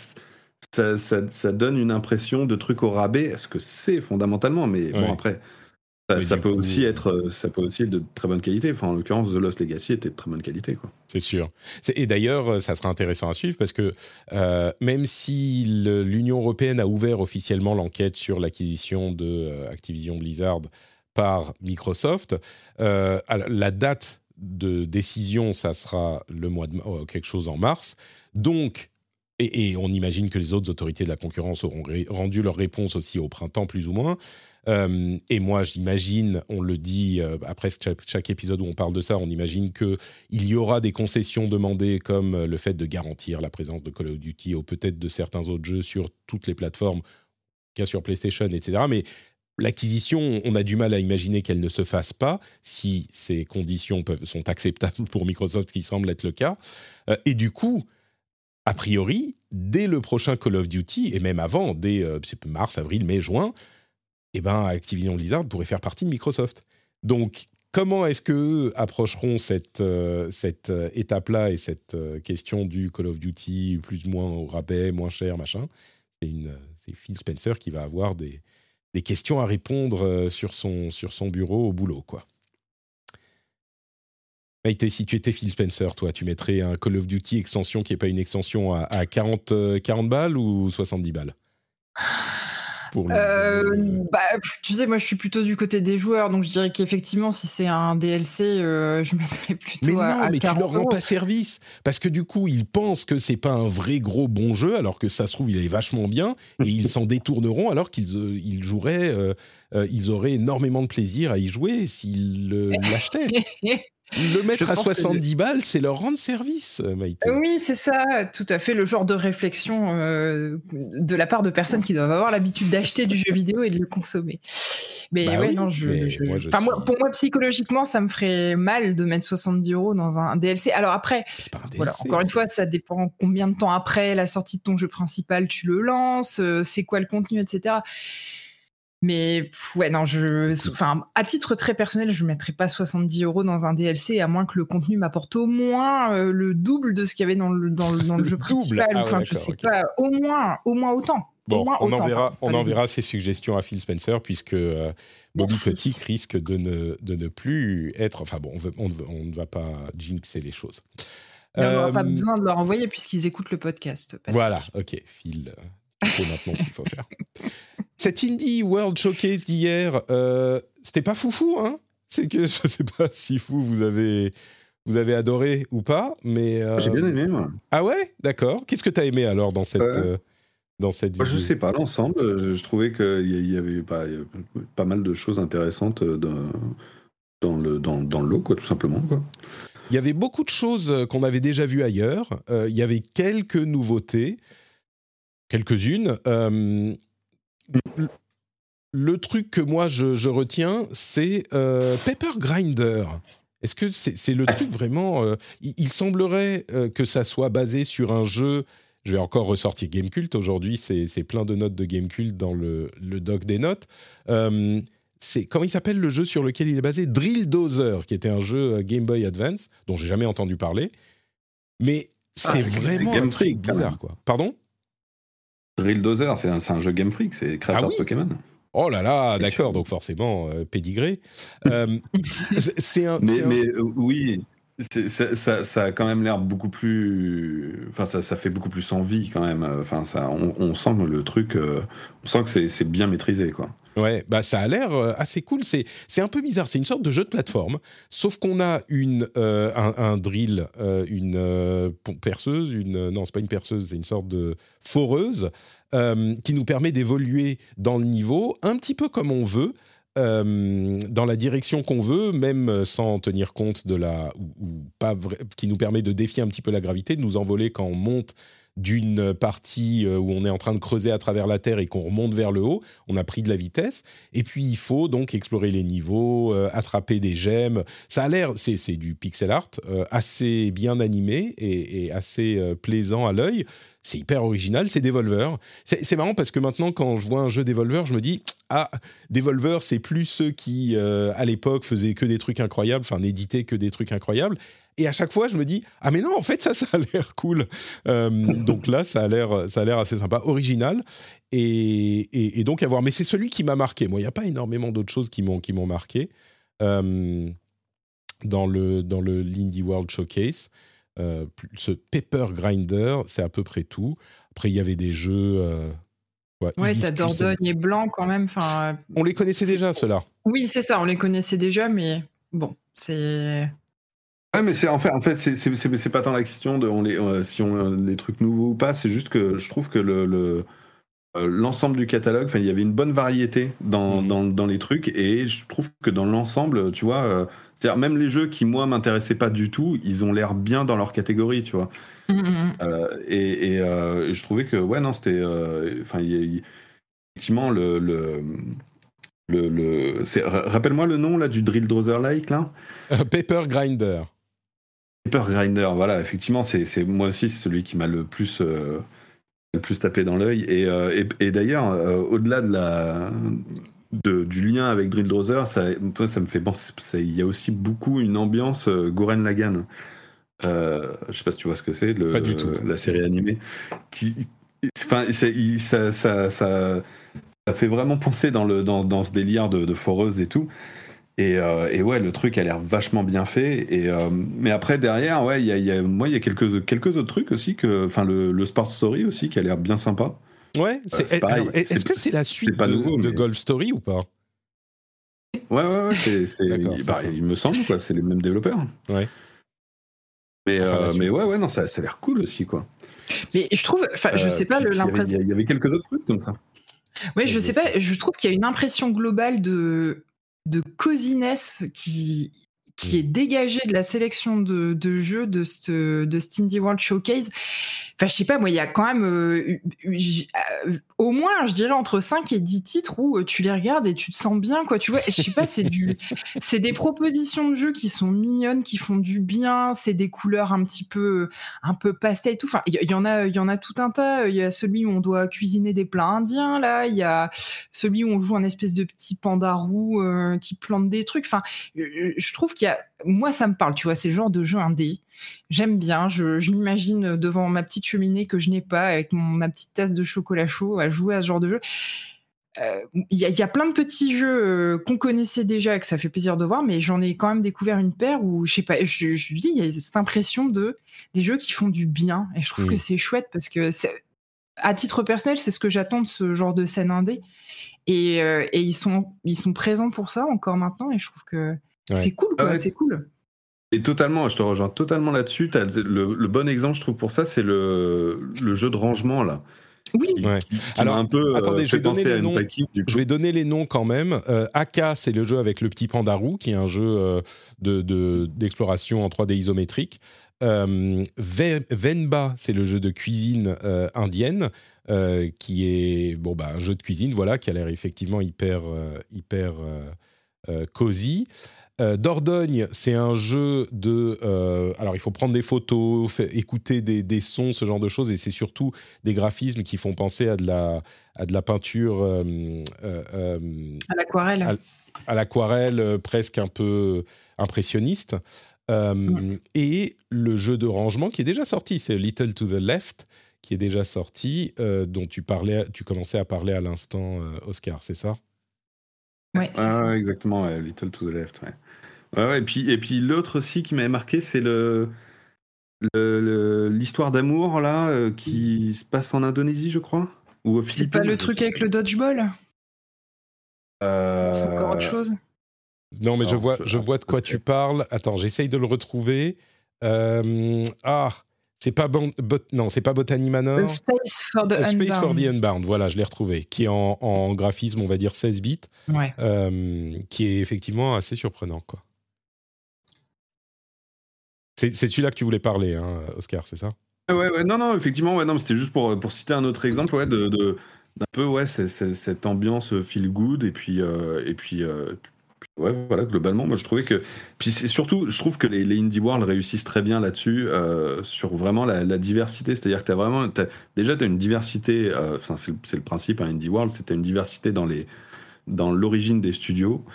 ça, ça, donne une impression de truc au rabais, ce que c'est fondamentalement, mais bon, après, ça, peut aussi être, euh, ça peut aussi être de très bonne qualité. Enfin, en l'occurrence, The Lost Legacy était de très bonne qualité. Quoi. C'est sûr. Et d'ailleurs, euh, ça sera intéressant à suivre parce que euh, même si l'Union européenne a ouvert officiellement l'enquête sur l'acquisition de Activision Blizzard par Microsoft, la date de décision, ça sera le mois de quelque chose en mars. Donc, et, on imagine que les autres autorités de la concurrence auront rendu leur réponse aussi au printemps, plus ou moins. Euh, et moi, j'imagine, on le dit euh, après chaque, épisode où on parle de ça, on imagine qu'il y aura des concessions demandées comme euh, le fait de garantir la présence de Call of Duty ou peut-être de certains autres jeux sur toutes les plateformes, cas sur PlayStation, etc. Mais l'acquisition, on a du mal à imaginer qu'elle ne se fasse pas si ces conditions sont acceptables pour Microsoft, ce qui semble être le cas. et du coup, a priori, dès le prochain Call of Duty, et même avant, dès mars, avril, mai, juin, eh ben, Activision Blizzard pourrait faire partie de Microsoft. Donc, comment est-ce que approcheront cette, euh, euh, étape-là et cette euh, question du Call of Duty plus ou moins au rabais, moins cher, machin? C'est Phil Spencer qui va avoir des, des questions à répondre sur son, sur son bureau au boulot, quoi. Si tu étais Phil Spencer, toi, tu mettrais un Call of Duty extension qui n'est pas une extension à, à 40, 40 balles ou 70 balles? Euh, bah, tu sais, moi je suis plutôt du côté des joueurs, donc je dirais qu'effectivement, si c'est un DLC, euh, je mettrais plutôt. Mais non, mais tu leur rends pas service parce que du coup, ils pensent que c'est pas un vrai gros bon jeu, alors que ça se trouve, il est vachement bien et ils s'en détourneront alors qu'ils euh, ils joueraient, ils auraient énormément de plaisir à y jouer s'ils l'achetaient. Le mettre à 70 balles, c'est leur rendre service, euh, Maïté. Oui, c'est ça, tout à fait, le genre de réflexion euh, de la part de personnes qui doivent avoir l'habitude d'acheter du jeu vidéo et de le consommer. Mais bah non, je, pour moi, psychologiquement, ça me ferait mal de mettre 70 euros dans un DLC. Alors après, voilà, encore une fois, ça dépend combien de temps après la sortie de ton jeu principal tu le lances, euh, c'est quoi le contenu, etc. Mais ouais, non, je, enfin, à titre très personnel, je ne mettrais pas 70 euros dans un DLC, à moins que le contenu m'apporte au moins euh, le double de ce qu'il y avait dans le, dans le, jeu principal. Ah enfin, je sais pas, au moins, au moins autant. Bon, on enverra, on enverra ses suggestions à Phil Spencer puisque euh, Bobby Kotick risque de ne, de ne plus être. Enfin bon, on, on, ne va pas jinxer les choses. on n'aura pas besoin de leur envoyer puisqu'ils écoutent le podcast. Voilà, ok, Phil, c'est maintenant ce qu'il faut faire. Cette Indie World Showcase d'hier, euh, c'était pas foufou, hein? C'est que je sais pas si vous, vous avez, vous avez adoré ou pas, mais... Euh, J'ai bien aimé, moi. Ah ouais? D'accord. Qu'est-ce que tu as aimé alors dans cette... Euh, dans cette Je sais pas, l'ensemble, je, trouvais qu'il y avait pas, pas mal de choses intéressantes dans, dans, le, dans, dans le lot, quoi, tout simplement. Quoi. Il y avait beaucoup de choses qu'on avait déjà vues ailleurs. il y avait quelques nouveautés, quelques-unes le truc que moi je, retiens, c'est euh, Pepper Grinder. Est-ce que c'est le truc vraiment euh, il, semblerait euh, que ça soit basé sur un jeu. Je vais encore ressortir Gamecult aujourd'hui, c'est plein de notes de Gamecult dans le, le doc des notes. c'est comment il s'appelle le jeu sur lequel il est basé? Drill Dozer, qui était un jeu Game Boy Advance dont j'ai jamais entendu parler. Mais c'est ah, vraiment un truc bizarre, quoi. Pardon? Drill Dozer, c'est un, jeu Game Freak, c'est créateur ah de Pokémon. Oh là là, d'accord, donc forcément, euh, pédigré. Euh, c'est un. Mais, euh, oui, ça, a quand même l'air beaucoup plus. Enfin, ça, ça, fait beaucoup plus envie quand même. Enfin, ça, on, sent le truc. on sent que c'est bien maîtrisé, quoi. Ouais, bah ça a l'air assez cool. C'est un peu bizarre. C'est une sorte de jeu de plateforme, sauf qu'on a une un, un, drill, une perceuse, une non c'est pas une perceuse, c'est une sorte de foreuse euh, qui nous permet d'évoluer dans le niveau un petit peu comme on veut. Euh, dans la direction qu'on veut, même sans tenir compte de la ou, qui nous permet de défier un petit peu la gravité, de nous envoler quand on monte d'une partie euh, où on est en train de creuser à travers la Terre et qu'on remonte vers le haut, on a pris de la vitesse. Et puis il faut donc explorer les niveaux, euh, attraper des gemmes. Ça a l'air, c'est du pixel art, euh, assez bien animé et, assez plaisant à l'œil. C'est hyper original, c'est Devolver. C'est marrant parce que maintenant, quand je vois un jeu Devolver, je me dis ah, Devolver, c'est plus ceux qui, à l'époque, faisaient que des trucs incroyables, enfin, n'éditaient que des trucs incroyables. Et à chaque fois, je me dis ah mais non, en fait ça, ça a l'air cool. Euh, donc là, ça a l'air, ça a l'air assez sympa, original. Et, et, donc à voir. Mais c'est celui qui m'a marqué. Moi, il n'y a pas énormément d'autres choses qui m'ont qui m'ont marqué euh, dans le dans le l'Indie World Showcase. Euh, ce Paper Grinder, c'est à peu près tout. Après, il y avait des jeux. Ouais, ouais t'as Dordogne et Blanc quand même. Enfin, on les connaissait déjà, ceux-là. Oui, c'est ça, on les connaissait déjà, mais bon, c'est mais c'est en fait, en fait, c'est pas tant la question de on les, euh, si on a des trucs nouveaux ou pas. C'est juste que je trouve que le, euh, l'ensemble du catalogue, il y avait une bonne variété dans, mmh. dans, dans, les trucs et je trouve que dans l'ensemble, tu vois, euh, c'est-à-dire même les jeux qui moi m'intéressaient pas du tout, ils ont l'air bien dans leur catégorie, tu vois. Mmh, mmh, et, et, je trouvais que ouais non c'était, enfin effectivement le, le le, le rappelle-moi le nom là du drill Drother like là. Paper Grinder. Paper Grinder, voilà, effectivement, c'est moi aussi celui qui m'a le plus euh, le plus tapé dans l'œil. Et, euh, et, d'ailleurs, euh, au-delà de la de, du lien avec Drill Drother, ça, ça me fait penser. Il y a aussi beaucoup une ambiance Goren Lagan. je sais pas si tu vois ce que c'est, la série animée. Qui, enfin, ça, ça, ça, fait vraiment penser dans, le, dans, dans ce délire de, de foreuse et tout. Euh, et, ouais, le truc a l'air vachement bien fait. Et, euh, mais après, derrière, ouais, il y a, moi, il y a quelques, quelques autres trucs aussi, que, enfin, le, le Sport Story aussi, qui a l'air bien sympa. Ouais, euh, est-ce que c'est la suite de, Golf Story ou pas? Ouais, ouais, ouais, c'est, bah, il me semble, quoi, c'est les mêmes développeurs. Ouais. Mais, mais ouais, ouais, non, ça, ça a l'air cool aussi, quoi. Mais je trouve, enfin, je sais pas, l'impression. Il y, avait quelques autres trucs comme ça. Ouais, je sais pas, je trouve qu'il y a une impression globale de de cosiness qui, qui est dégagé de la sélection de, de jeux de ce de Indie World Showcase. Enfin, je sais pas, moi, il y a quand même euh, euh, au moins, je dirais, entre 5 et 10 titres où euh, tu les regardes et tu te sens bien, quoi. Tu vois, je sais pas, c'est du, c'est des propositions de jeux qui sont mignonnes, qui font du bien, c'est des couleurs un petit peu, un peu pastel et tout. Enfin, il y, en a, il y en a tout un tas. Il y a celui où on doit cuisiner des plats indiens, là. Il y a celui où on joue un espèce de petit panda roux qui plante des trucs. Enfin, je trouve qu'il qu'il y a, moi, ça me parle, tu vois, c'est le genre de jeu indé. J'aime bien, je, je m'imagine devant ma petite cheminée que je n'ai pas, avec mon, ma petite tasse de chocolat chaud, à jouer à ce genre de jeu. Euh, Il y, a- il y a plein de petits jeux euh, qu'on connaissait déjà, que ça fait plaisir de voir, mais j'en ai quand même découvert une paire où, je sais pas, je, je dis, il y a cette impression de des jeux qui font du bien. Et je trouve Mm. que c'est chouette parce que, à titre personnel, c'est ce que j'attends de ce genre de scène indé. Et, euh, et ils, sont, ils sont présents pour ça encore maintenant, et je trouve que Ouais. c'est cool, quoi, Ah ouais. c'est cool. Et totalement, je te rejoins totalement là-dessus. Le, le bon exemple, je trouve, pour ça, c'est le, le jeu de rangement, là. Oui, Qui, Ouais. qui- qui Alors, un peu euh, attendez, je vais donner les noms. Je vais donner les noms quand même. Euh, Aka, c'est le jeu avec le petit pandarou, qui est un jeu euh, de- de- d'exploration en 3D isométrique. Euh, Ve- Venba, c'est le jeu de cuisine euh, indienne, euh, qui est bon, bah, un jeu de cuisine, voilà, qui a l'air effectivement hyper, euh, hyper euh, euh, cosy. Euh, Dordogne, c'est un jeu de. euh, alors, il faut prendre des photos, écouter des, des sons, ce genre de choses, et c'est surtout des graphismes qui font penser à de la, à de la peinture euh, à l'aquarelle. à- à l'aquarelle, euh, presque un peu impressionniste. Euh, Et le jeu de rangement qui est déjà sorti, c'est Little to the Left, qui est déjà sorti, euh, dont tu parlais, tu commençais à parler à l'instant, euh, Oscar, c'est ça? Ouais, Ah, ça. exactement, ouais, Little to the Left. Ouais. Ouais, ouais, et puis, et puis l'autre aussi qui m'avait marqué, c'est le le- le- l'histoire d'amour là euh, qui se passe en Indonésie, je crois, ou C'est pas le truc avec le dodgeball? Euh, C'est encore autre chose? Non, mais je vois, je- je vois de quoi tu parles. Attends, j'essaye de le retrouver. Euh, ah, c'est pas Bot- non, c'est pas Botany Manor. A Space for the A Space for Unbound. the Unbound, voilà, je l'ai retrouvé, qui est en, en graphisme, on va dire 16 bits, Ouais. euh, qui est effectivement assez surprenant, quoi. C'est celui-là que tu voulais parler, hein, Oscar, c'est ça? Ah Ouais, ouais, non, non, effectivement, ouais, non, c'était juste pour, pour citer un autre exemple, ouais, de, de- d'un peu, ouais, cette ambiance feel good, et puis, euh, et euh, puis, ouais, voilà, globalement, moi, je trouvais que, puis surtout, je trouve que les, indie world réussissent très bien là-dessus, euh, sur vraiment la, diversité, c'est-à-dire que t'as vraiment, t'as, déjà, t'as une diversité, euh, enfin, c'est, le- principe, un indie world, t'as une diversité dans les, dans l'origine des studios,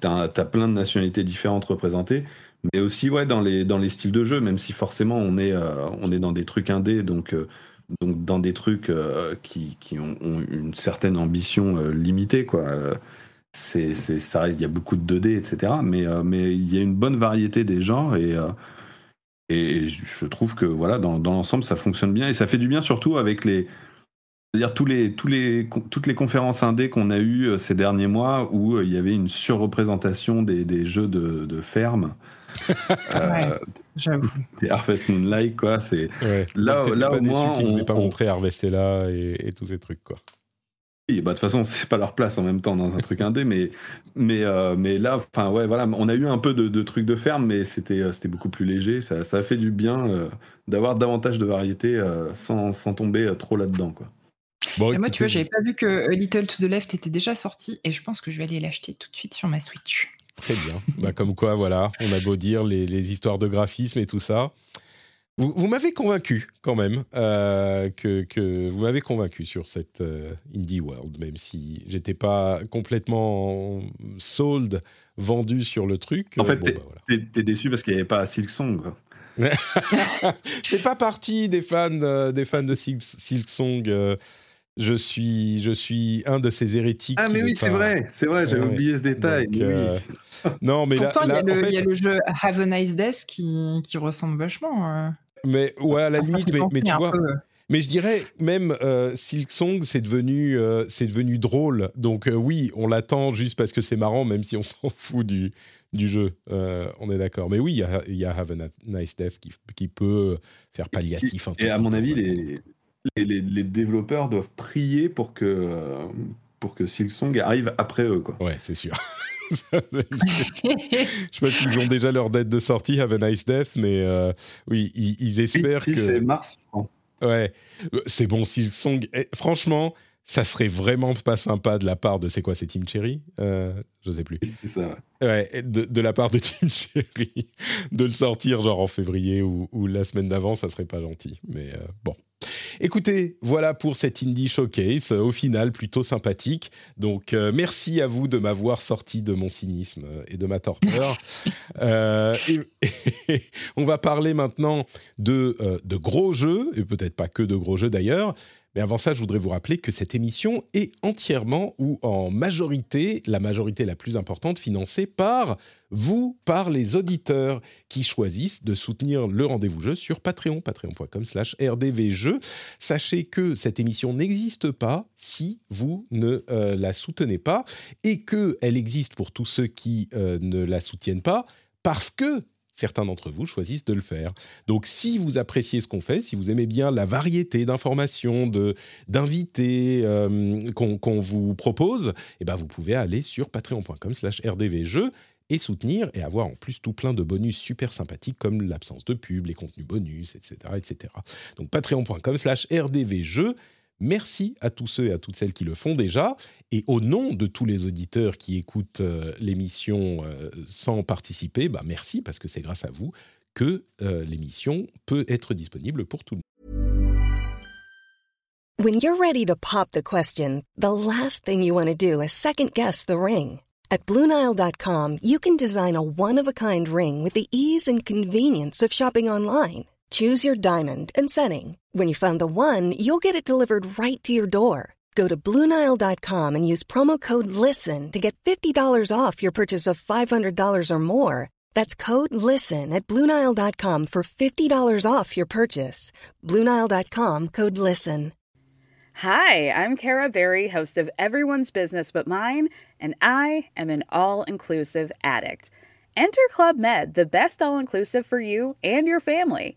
t'as, t'as plein de nationalités différentes représentées, mais aussi ouais dans les dans les styles de jeu même si forcément on est euh, on est dans des trucs indés donc euh, donc dans des trucs euh, qui, qui ont, une certaine ambition limitée quoi c'est c'est ça il y a beaucoup de 2D etc mais mais il y a une bonne variété des genres et et je trouve que voilà dans, dans l'ensemble ça fonctionne bien et ça fait du bien surtout avec les c'est-à-dire tous les, tous les, toutes les conférences indées qu'on a eues ces derniers mois où il y avait une surreprésentation des, des jeux de, de ferme. Euh, Ouais. J'avoue. des Harvest Moonlight, quoi. C'est ouais. Là- là, pas au moins, aient on- pas on- montré Harvestella et, et tous ces trucs, quoi. Oui, bah, de toute façon, c'est pas leur place en même temps dans un truc indé, mais, mais, euh, mais là, enfin, ouais, voilà, on a eu un peu de, de trucs de ferme, mais c'était euh, c'était beaucoup plus léger. Ça, ça a fait du bien euh, d'avoir davantage de variété euh, sans, sans tomber trop là-dedans, quoi. Bon, Et moi, tu vois, j'avais pas vu que Little to the Left était déjà sorti et je pense que je vais aller l'acheter tout de suite sur ma Switch. Très bien. Bah, comme quoi, voilà, on a beau dire les, les histoires de graphisme et tout ça. Vous, vous m'avez convaincu quand même euh, que, que vous m'avez convaincu sur cette euh, indie world, même si j'étais pas complètement sold, vendu sur le truc. En Euh, fait, bon, t'es bah, voilà. t'es- déçu parce qu'il n'y avait pas Silk Song, quoi. C'est pas partie des fans euh, des fans de Silk, Silk Song. euh, je suis je suis un de ces hérétiques. Ah, mais oui, c'est pas- vrai, c'est vrai, j'avais Ouais. oublié ce détail. Donc, euh, Non, mais là, Pourtant, il y, là, a le- en fait- il y a le jeu Have a Nice Death qui, qui ressemble vachement. euh. mais ouais, à la Enfin, limite, mais, tu un vois. peu, euh, Mais je dirais même euh, Silk Song, c'est devenu, euh, c'est devenu drôle. Donc euh, oui, on l'attend juste parce que c'est marrant, même si on s'en fout du, du jeu. Euh, on est d'accord. Mais oui, il y a, il y a Have a Nice Death qui, qui peut faire palliatif. un tout Et à mon avis, les, les, les- les développeurs doivent prier pour que, euh, pour que Silksong arrive après eux. Quoi. Ouais, c'est sûr. je sais pas s'ils ont déjà leur date de sortie, Have a Nice Death, mais euh, oui, ils, ils espèrent Si, que. c'est mars. je crois. Ouais, c'est bon, Silk Song. eh, franchement, ça serait vraiment pas sympa de la part de. C'est quoi, c'est Team Cherry euh, Je sais plus. Ça, ouais. Ouais, de, de la part de Team Cherry, de le sortir genre en février ou, ou la semaine d'avant, ça serait pas gentil. Mais euh, bon, Écoutez, voilà pour cet Indie Showcase, au final plutôt sympathique. Donc merci à vous de m'avoir sorti de mon cynisme et de ma torpeur. on va parler maintenant de, de gros jeux, et peut-être pas que de gros jeux d'ailleurs. Mais avant ça, je voudrais vous rappeler que cette émission est entièrement ou en majorité, la majorité la plus importante, financée par vous, par les auditeurs qui choisissent de soutenir le rendez-vous jeu sur Patreon, patreon.com slash rdvjeux. Sachez que cette émission n'existe pas si vous ne euh, la soutenez pas et qu'elle existe pour tous ceux qui euh, ne la soutiennent pas parce que certains d'entre vous choisissent de le faire. Donc si vous appréciez ce qu'on fait, si vous aimez bien la variété d'informations, d'invités euh, qu'on vous propose, eh ben vous pouvez aller sur patreon.com slash rdvjeux et soutenir et avoir en plus tout plein de bonus super sympathiques comme l'absence de pub, les contenus bonus, etc. etc. Donc patreon.com slash rdvjeux Merci à tous ceux et à toutes celles qui le font déjà. Et au nom de tous les auditeurs qui écoutent euh, l'émission euh, sans participer, bah merci parce que c'est grâce à vous que euh, l'émission peut être disponible pour tout le monde. When you're ready to pop the question, the last thing you want to do is second guess the ring. At BlueNile.com, you can design a one-of-a-kind ring with the ease and convenience of shopping online. Choose your diamond and setting. When you find the one, you'll get it delivered right to your door. Go to Bluenile.com and use promo code LISTEN to get $50 off your purchase of $500 or more. That's code LISTEN at Bluenile.com for $50 off your purchase. Bluenile.com code LISTEN. Hi, I'm Kara Berry, host of Everyone's Business But Mine, and I am an all inclusive addict. Enter Club Med, the best all inclusive for you and your family.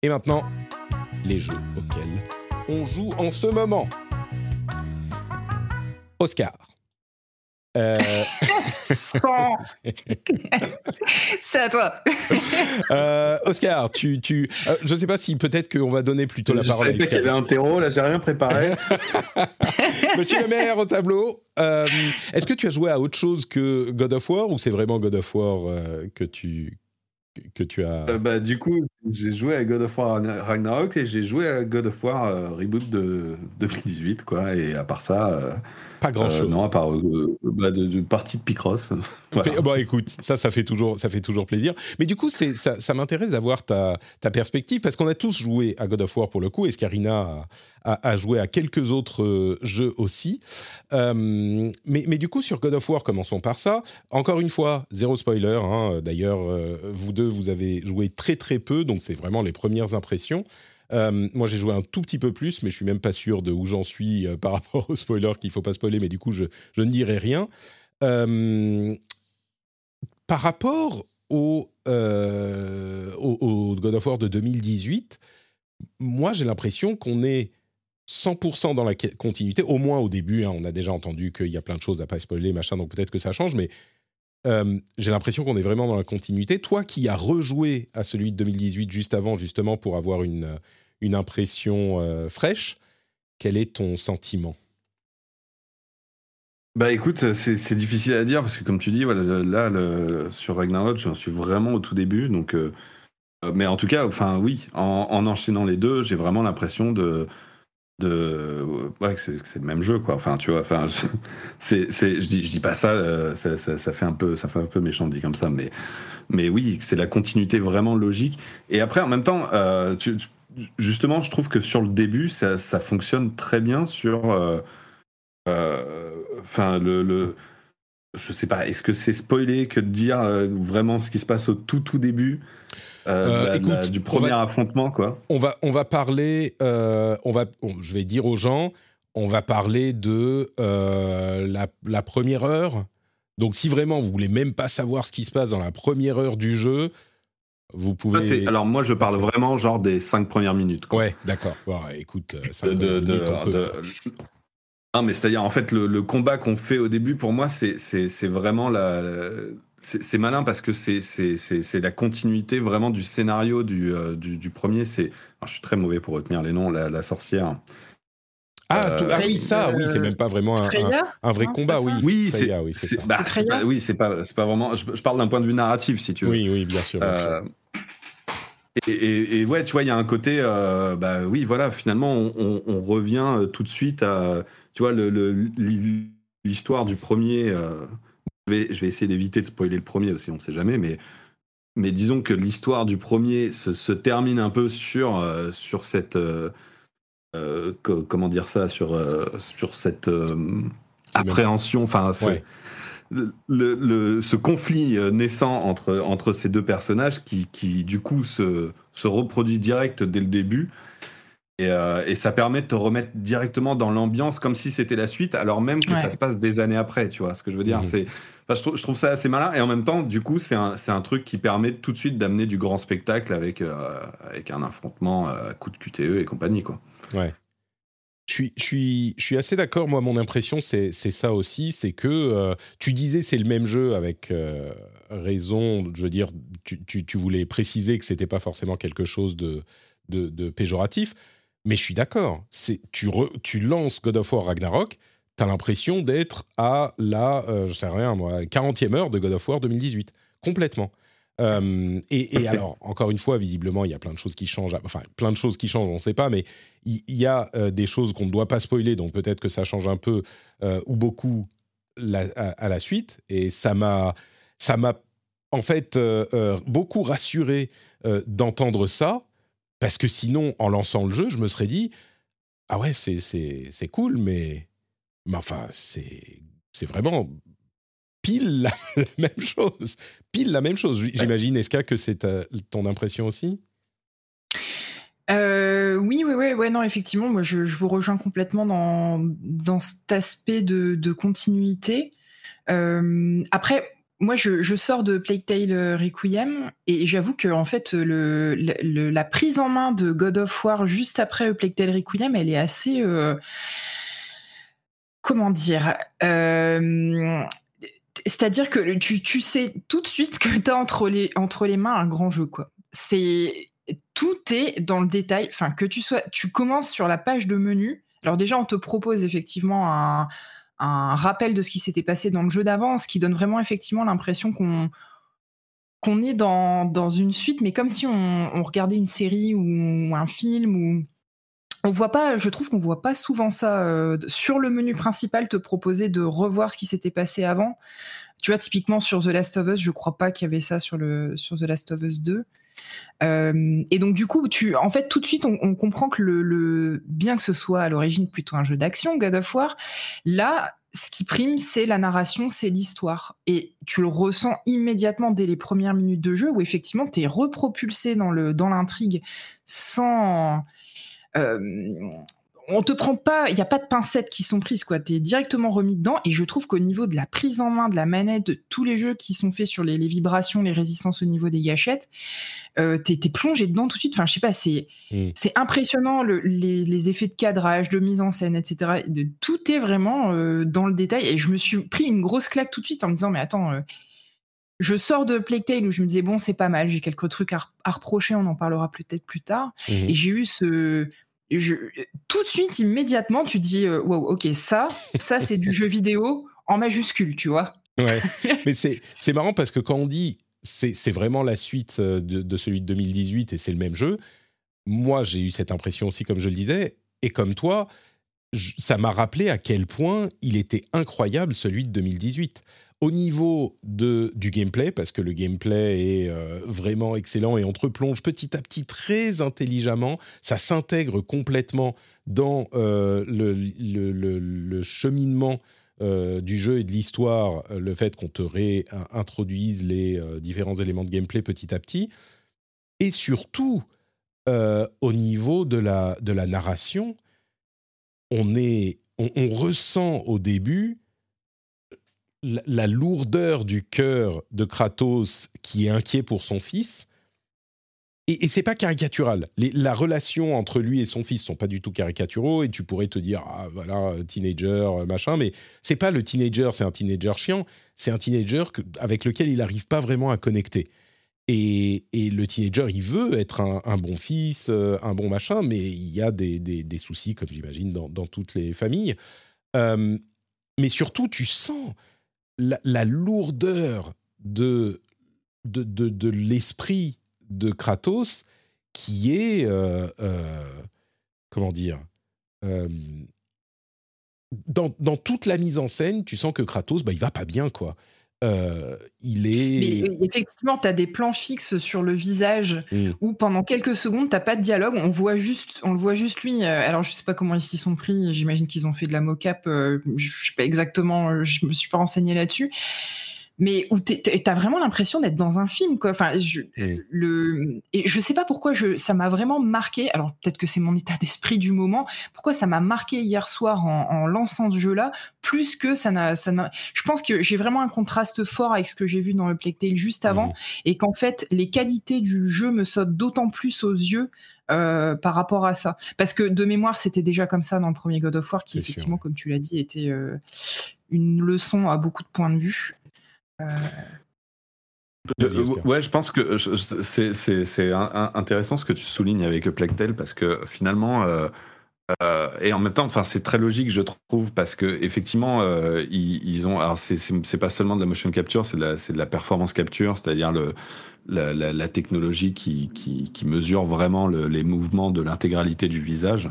Et maintenant, les jeux auxquels on joue en ce moment. Oscar. Euh... C'est à toi. euh, Oscar, tu, tu, euh, je sais pas si peut-être qu'on va donner plutôt la je parole. Je savais qu'il y avait un terreau, là j'ai rien préparé. Monsieur le maire au tableau, euh, est-ce que tu as joué à autre chose que God of War ou c'est vraiment God of War euh, que tu que tu as Euh, bah, du coup, j'ai joué à God of War Ragnarok et j'ai joué à God of War euh, Reboot de 2018, quoi. Et à part ça, euh, Pas grand euh, chose. non, à part euh, bah, de, de partie de Picross. Voilà. Bon, écoute, ça, ça fait toujours, ça fait toujours plaisir. Mais du coup, c'est, ça, ça m'intéresse d'avoir ta, ta perspective parce qu'on a tous joué à God of War pour le coup. Escarina a, a, a joué à quelques autres jeux aussi. Mais, mais du coup, sur God of War, commençons par ça. Encore une fois, zéro spoiler. hein. D'ailleurs, vous deux, vous avez joué très très peu, donc c'est vraiment les premières impressions. Euh, moi, j'ai joué un tout petit peu plus, mais je suis même pas sûr de où j'en suis euh, par rapport au spoiler qu'il faut pas spoiler. Mais du coup, je, ne dirai rien. Euh, par rapport au, God of War de 2018, moi j'ai l'impression qu'on est 100% dans la continuité, au moins au début. hein, on a déjà entendu qu'il y a plein de choses à pas spoiler, machin, donc peut-être que ça change, mais euh, j'ai l'impression qu'on est vraiment dans la continuité. Toi qui as rejoué à celui de 2018 juste avant, justement, pour avoir une, une impression euh, fraîche, quel est ton sentiment? Bah écoute, c'est difficile à dire parce que comme tu dis, voilà, là sur Ragnarok, j'en suis vraiment au tout début, donc. euh, euh, mais en tout cas, enfin oui, en enchaînant les deux, j'ai vraiment l'impression de de ouais c'est le même jeu quoi. Enfin tu vois, enfin c'est je dis je dis pas ça, euh, ça, ça, ça fait un peu ça fait un peu méchant comme ça, mais mais oui, c'est la continuité vraiment logique. Et après en même temps, euh, justement, je trouve que sur le début, ça, ça fonctionne très bien sur euh, enfin le, le je sais pas, est-ce que c'est spoilé que de dire vraiment ce qui se passe au tout tout début? Euh, de Euh, la- de écoute, du on premier va- affrontement quoi on va, on va parler, euh, on va, on- je vais dire aux gens, on va parler de la, la première heure. Donc, si vraiment vous voulez même pas savoir ce qui se passe dans la première heure du jeu, Vous pouvez. alors moi, je parle vraiment genre des cinq premières minutes. Quoi. Ouais, d'accord. écoute, Non, mais c'est-à-dire en fait le, combat qu'on fait au début, pour moi, c'est vraiment la. C'est malin parce que c'est la continuité vraiment du scénario du, du, premier. C'est, je suis très mauvais pour retenir les noms. La, sorcière. Ah, ah, oui, ça, oui, c'est même pas vraiment un, un, vrai combat, oui. Oui, c'est bah, oui, c'est pas, pas, vraiment. Je, parle d'un point de vue narratif, si tu veux. Oui, oui, bien sûr. Et, ouais, tu vois, il y a un côté, euh, bah oui, voilà, finalement, on, revient euh, tout de suite à, tu vois, l'histoire du premier. Euh, je, vais, je vais essayer d'éviter de spoiler le premier aussi, on ne sait jamais, mais, mais disons que l'histoire du premier se, termine un peu sur, sur cette. comment dire ça Sur, sur cette appréhension, enfin le, ce conflit euh, naissant entre, entre ces deux personnages qui, qui du coup se, se, reproduit direct dès le début. Et, euh, et, ça permet de te remettre directement dans l'ambiance comme si c'était la suite, alors même que ça se passe des années après, tu vois ce que je veux dire. Mmh. C'est, je, trouve, je, trouve, ça assez malin et en même temps, du coup, c'est un, un, truc qui permet tout de suite d'amener du grand spectacle avec, euh, avec un affrontement à coup de QTE et compagnie, quoi. Ouais. Je suis, je suis, je suis assez d'accord. Moi, mon impression, c'est ça aussi. C'est que euh, tu disais c'est le même jeu avec euh, raison. Je veux dire, tu, tu, tu voulais préciser que c'était pas forcément quelque chose de, de, de péjoratif. Mais je suis d'accord. Tu, tu lances God of War Ragnarok, tu as l'impression d'être à la, euh, je sais rien moi, 40e heure de God of War 2018. Complètement. Euh, et, alors, encore une fois, visiblement, il y a plein de choses qui changent. Enfin, plein de choses qui changent, on ne sait pas, mais il y, a euh, des choses qu'on ne doit pas spoiler, donc peut-être que ça change un peu euh, ou beaucoup à, la suite. Et ça m'a, ça m'a en fait beaucoup rassuré d'entendre ça, parce que sinon, en lançant le jeu, je me serais dit, ah ouais, c'est, c'est, c'est cool, mais, mais enfin, c'est, c'est vraiment pile la, même chose. Pile la même chose. J'imagine, Eska, que c'est ton impression aussi? Euh, oui, oui, oui, ouais, non, effectivement, moi, je, vous rejoins complètement dans, dans cet aspect de, continuité. Euh, après, moi, je, sors de Plague Tale Requiem et j'avoue que en fait, la prise en main de God of War juste après Plague Tale Requiem, elle est assez euh, comment dire c'est-à-dire que tu, sais tout de suite que tu as entre les, entre les mains un grand jeu. quoi. C'est Tout est dans le détail. Enfin, que tu sois. Tu commences sur la page de menu. Alors, déjà, on te propose effectivement un, rappel de ce qui s'était passé dans le jeu d'avant, ce qui donne vraiment effectivement l'impression qu'on est dans, une suite, mais comme si on, regardait une série ou un film ou on voit pas, je trouve qu'on voit pas souvent ça euh, sur le menu principal te proposer de revoir ce qui s'était passé avant. Tu vois, typiquement sur The Last of Us, je crois pas qu'il y avait ça sur le sur The Last of Us 2. Euh, et donc du coup, tu, en fait, tout de suite, on, comprend que le, bien que ce soit à l'origine plutôt un jeu d'action, God of War, là, ce qui prime, c'est la narration, c'est l'histoire. Et tu le ressens immédiatement dès les premières minutes de jeu, où effectivement, tu es repropulsé dans dans l'intrigue sans euh, on te prend pas, il n'y a pas de pincettes qui sont prises, quoi. Tu es directement remis dedans. Et je trouve qu'au niveau de la prise en main de la manette, de tous les jeux qui sont faits sur les, vibrations, les résistances au niveau des gâchettes, euh, tu es, plongé dedans tout de suite. Enfin, je sais pas, c'est mm. impressionnant les, effets de cadrage, de mise en scène, etc. De, tout est vraiment euh, dans le détail. Et je me suis pris une grosse claque tout de suite en me disant, mais attends. Euh, je sors de Plague Tale où je me disais bon c'est pas mal j'ai quelques trucs à, reprocher on en parlera peut-être plus tard mm. et j'ai eu ce tout de suite, immédiatement, tu dis euh, wow, ok, ça, ça c'est du jeu vidéo en majuscule, tu vois. Ouais. Mais c'est marrant parce que quand on dit c'est vraiment la suite euh, de, celui de 2018 et c'est le même jeu, moi j'ai eu cette impression aussi, comme je le disais, et comme toi, ça m'a rappelé à quel point il était incroyable celui de 2018 au niveau de, du gameplay, parce que le gameplay est euh, vraiment excellent et on te replonge petit à petit très intelligemment, ça s'intègre complètement dans euh, le, le, cheminement euh, du jeu et de l'histoire, le fait qu'on te réintroduise les différents éléments de gameplay petit à petit, et surtout au niveau de la, de la narration, on, est, on ressent au début la, lourdeur du cœur de Kratos qui est inquiet pour son fils, et, et c'est pas caricatural. la relation entre lui et son fils sont pas du tout caricaturaux et tu pourrais te dire ah voilà teenager machin, mais c'est pas le teenager, c'est un teenager chiant, c'est un teenager avec lequel il n'arrive pas vraiment à connecter. Et, le teenager, il veut être un, bon fils, euh, un bon machin, mais il y a des, soucis, comme j'imagine, dans, toutes les familles. Euh, mais surtout, tu sens la, lourdeur de, l'esprit de Kratos qui est, euh, comment dire, dans, dans, toute la mise en scène, tu sens que Kratos, bah, il va pas bien, quoi. Euh, il est. Mais effectivement, tu as des plans fixes sur le visage mmh. où pendant quelques secondes, t'as pas de dialogue. On voit juste, on le voit juste lui. Euh, alors, je sais pas comment ils s'y sont pris. J'imagine qu'ils ont fait de la mocap. Euh, je sais pas exactement. Je me suis pas renseigné là-dessus mais où tu as vraiment l'impression d'être dans un film quoi enfin je mm. le et je sais pas pourquoi je ça m'a vraiment marqué alors peut-être que c'est mon état d'esprit du moment pourquoi ça m'a marqué hier soir en, lançant ce jeu là plus que ça n'a ça je pense que j'ai vraiment un contraste fort avec ce que j'ai vu dans le Plague Tale juste avant et qu'en fait les qualités du jeu me sautent d'autant plus aux yeux euh, par rapport à ça. Parce que de mémoire, c'était déjà comme ça dans le premier God of War, qui effectivement, comme tu l'as dit, était euh, une leçon à beaucoup de points de vue. Euh, ouais, je pense que c'est intéressant ce que tu soulignes avec Plectel parce que finalement, euh, euh, et en même temps, enfin, c'est très logique, je trouve, parce que effectivement, ils, ont. Alors, c'est pas seulement de la motion capture, c'est de, de, la performance capture, c'est-à-dire le, la, la, technologie qui, qui, qui, mesure vraiment le, les mouvements de l'intégralité du visage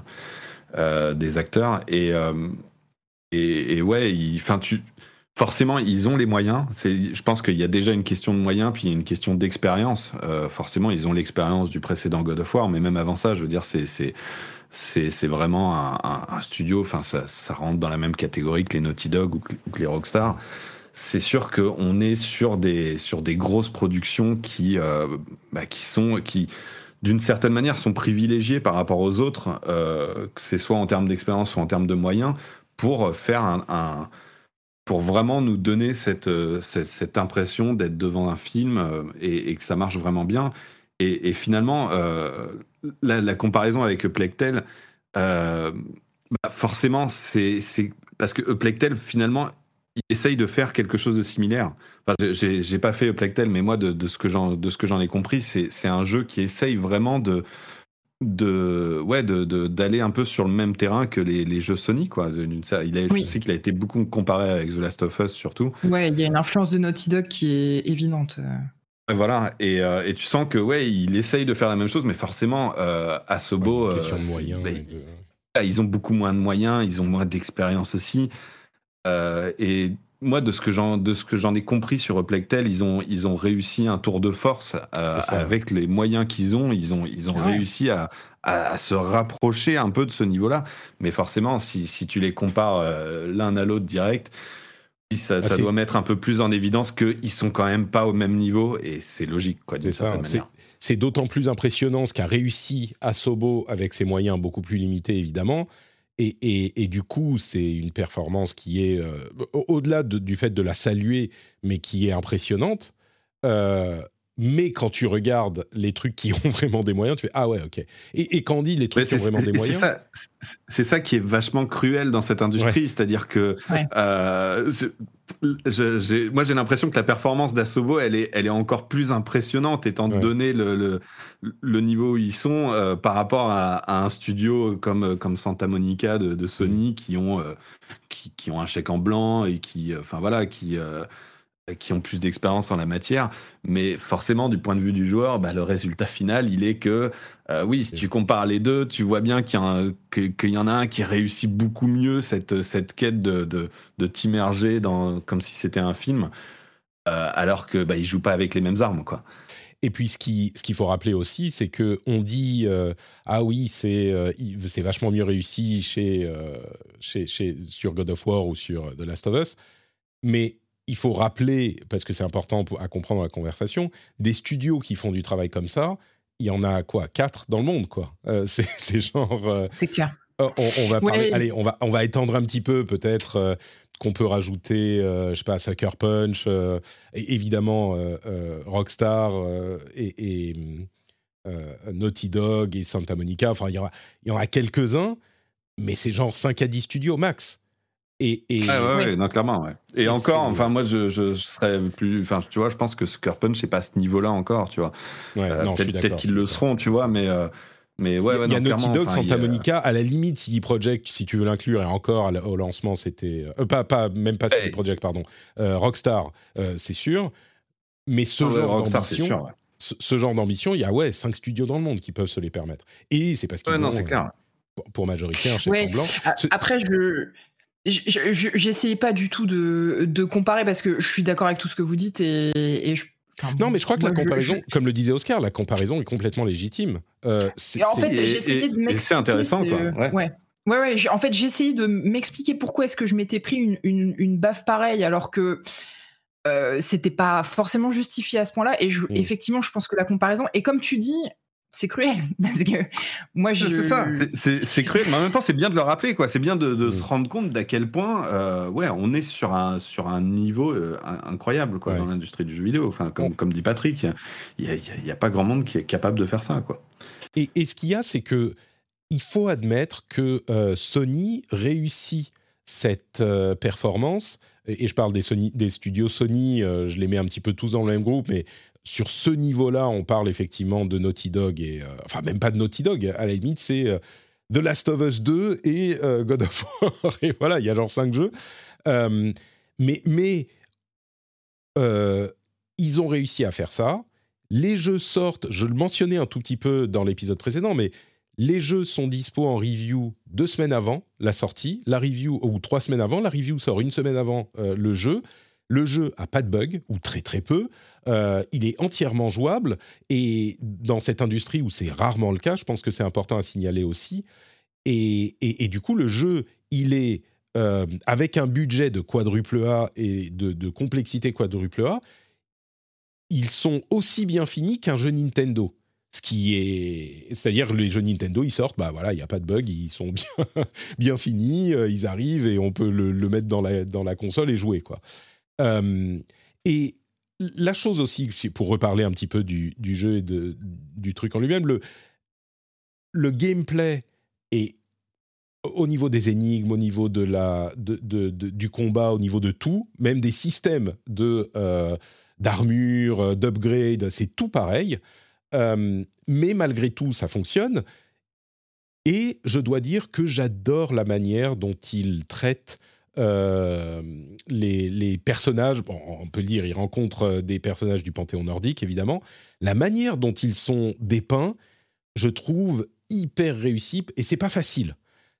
des acteurs. Et, et, et ouais, enfin, tu forcément, ils ont les moyens. Je pense qu'il y a déjà une question de moyens, puis une question d'expérience. Euh, forcément, ils ont l'expérience du précédent God of War, mais même avant ça, je veux dire, c'est vraiment un, studio. Enfin, ça, rentre dans la même catégorie que les Naughty Dog ou que, les Rockstar. C'est sûr qu'on est sur des sur des grosses productions qui euh, bah, qui sont qui d'une certaine manière sont privilégiées par rapport aux autres, euh, que ce soit en termes d'expérience ou en termes de moyens, pour faire un pour vraiment nous donner cette, euh, cette, impression d'être devant un film euh, et, que ça marche vraiment bien. Et, finalement, euh, la, comparaison avec Plectel, bah forcément, c'est parce que Plectel, finalement, il essaye de faire quelque chose de similaire. Enfin, j'ai pas fait Plectel, mais moi, de, de ce que j'en ai compris, c'est un jeu qui essaye vraiment de de ouais de d'aller un peu sur le même terrain que les, les jeux Sony quoi. Il a, je sais qu'il a été beaucoup comparé avec The Last of Us surtout. Ouais il y a une influence de Naughty Dog qui est évidente. Voilà. Et, euh, et tu sens que ouais il essaye de faire la même chose mais forcément euh, Asobo ouais, question de euh, moyens bah, ils ont beaucoup moins de moyens ils ont moins d'expérience aussi. Euh, et moi, de ce que j'en de ce que j'en ai compris sur Plectel, ils ont ils ont réussi un tour de force euh, avec les moyens qu'ils ont. Ils ont ils ont ah réussi à, à, se rapprocher un peu de ce niveau-là. Mais forcément, si, si tu les compares euh, l'un à l'autre direct, ça, ça ah, doit mettre un peu plus en évidence qu'ils sont quand même pas au même niveau. Et c'est logique, quoi, d'une certaine manière. C'est d'autant plus impressionnant ce qu'a réussi Asobo avec ses moyens beaucoup plus limités, évidemment et, du coup, c'est une performance qui est, euh, au-delà du fait de la saluer, mais qui est impressionnante. Euh, mais quand tu regardes les trucs qui ont vraiment des moyens, tu fais ah ouais ok. Et, quand on dit les trucs qui ont vraiment des moyens, c'est ça, qui est vachement cruel dans cette industrie, c'est-à-dire que euh, moi j'ai l'impression que la performance d'Asobo elle est, elle est encore plus impressionnante étant donné le, le, niveau où ils sont euh, par rapport à, un studio comme, comme Santa Monica de, Sony mm. qui ont euh, qui, qui, ont un chèque en blanc et qui enfin voilà qui qui ont plus d'expérience en la matière, mais forcément du point de vue du joueur, bah, le résultat final, il est que euh, oui, si tu compares les deux, tu vois bien qu'il y, y, en a un qui réussit beaucoup mieux cette, cette quête de, de, de t'immerger dans comme si c'était un film, euh, alors que bah, il joue pas avec les mêmes armes, quoi. Et puis ce qu'il ce qu'il faut rappeler aussi, c'est que on dit euh, ah oui c'est c'est vachement mieux réussi chez, chez, chez sur God of War ou sur The Last of Us, mais il faut rappeler, parce que c'est important à comprendre la conversation, des studios qui font du travail comme ça, il y en a quoi Quatre dans le monde, quoi. Euh, c'est genre. Euh, c'est clair. Euh, on, va parler, allez, on va, on va étendre un petit peu, peut-être qu'on peut rajouter, je sais pas, Sucker Punch, et évidemment Rockstar et, Naughty Dog et Santa Monica. Enfin, il y, en aura quelques-uns, mais c'est genre 5 à 10 studios max. Et, et... Ah ouais, non, clairement, ouais. Et, encore, enfin, moi, je, je, serais plus. Enfin, tu vois, je pense que Sucker Punch, c'est pas à ce niveau-là encore, tu vois. Ouais, euh, peut-être qu'ils le seront, tu vois, mais. Euh, mais ouais, il y a, Naughty Dog, Santa Monica, à la limite CD Projekt, si tu veux l'inclure, et encore au lancement, c'était euh, pas, pas même pas CD Projekt, pardon, Rockstar, c'est sûr. Mais ce ah genre d'ambition, ce, genre d'ambition, il y a ouais cinq studios dans le monde qui peuvent se les permettre. Et c'est parce qu'ils ouais, non, c'est clair. Pour majorité un chef blanc. Après, je J'essayais pas du tout de, de, comparer parce que je suis d'accord avec tout ce que vous dites et, et je, non, mais je crois que la comparaison, comme le disait Oscar, la comparaison est complètement légitime. Euh, en fait, essayé de m'expliquer. C'est intéressant, quoi. Ouais. ouais. ouais, En fait, essayé de m'expliquer pourquoi est-ce que je m'étais pris une, une, une, baffe pareille alors que euh, c'était pas forcément justifié à ce point-là. Et je, mm. effectivement, je pense que la comparaison, et comme tu dis, c'est cruel parce que moi je c'est ça c'est cruel mais en même temps c'est bien de le rappeler quoi. C'est bien de, mm. se rendre compte d'à quel point euh, ouais on est sur un sur un niveau euh, incroyable quoi dans l'industrie du jeu vidéo. Enfin comme, comme dit Patrick il y a, y a, pas grand monde qui est capable de faire ça quoi. Et, et ce qu'il y a c'est que il faut admettre que euh, Sony réussit cette performance. Et je parle des, Sony, des studios Sony, je les mets un petit peu tous dans le même groupe, mais sur ce niveau-là, on parle effectivement de Naughty Dog et euh, enfin même pas de Naughty Dog. À la limite, c'est euh, The Last of Us 2 et euh, God of War. et voilà, il y a genre cinq jeux. mais mais ils ont réussi à faire ça. Les jeux sortent. Je le mentionnais un tout petit peu dans l'épisode précédent, mais les jeux sont dispo en review deux semaines avant la sortie. La review ou trois semaines avant. La review sort une semaine avant le jeu. Le jeu a pas de bug ou très très peu. Euh, il est entièrement jouable et dans cette industrie où c'est rarement le cas, je pense que c'est important à signaler aussi. Et, du coup, le jeu, il est euh, avec un budget de quadruple A et de, complexité quadruple A, ils sont aussi bien finis qu'un jeu Nintendo. Ce qui est, c'est-à-dire les jeux Nintendo, ils sortent, bah voilà, il n'y a pas de bug, ils sont bien, bien finis, euh, ils arrivent et on peut le, mettre dans la, dans la console et jouer quoi. Et la chose aussi, pour reparler un petit peu du, jeu et du truc en lui-même, le, gameplay est au niveau des énigmes, au niveau de la, du combat, au niveau de tout, même des systèmes de euh, d'armure, euh, d'upgrade, c'est tout pareil. Euh, mais malgré tout, ça fonctionne. Et je dois dire que j'adore la manière dont il traite euh, les, personnages, on peut le dire, ils rencontrent euh, des personnages du panthéon nordique, évidemment. La manière dont ils sont dépeints, je trouve hyper réussie, et c'est pas facile.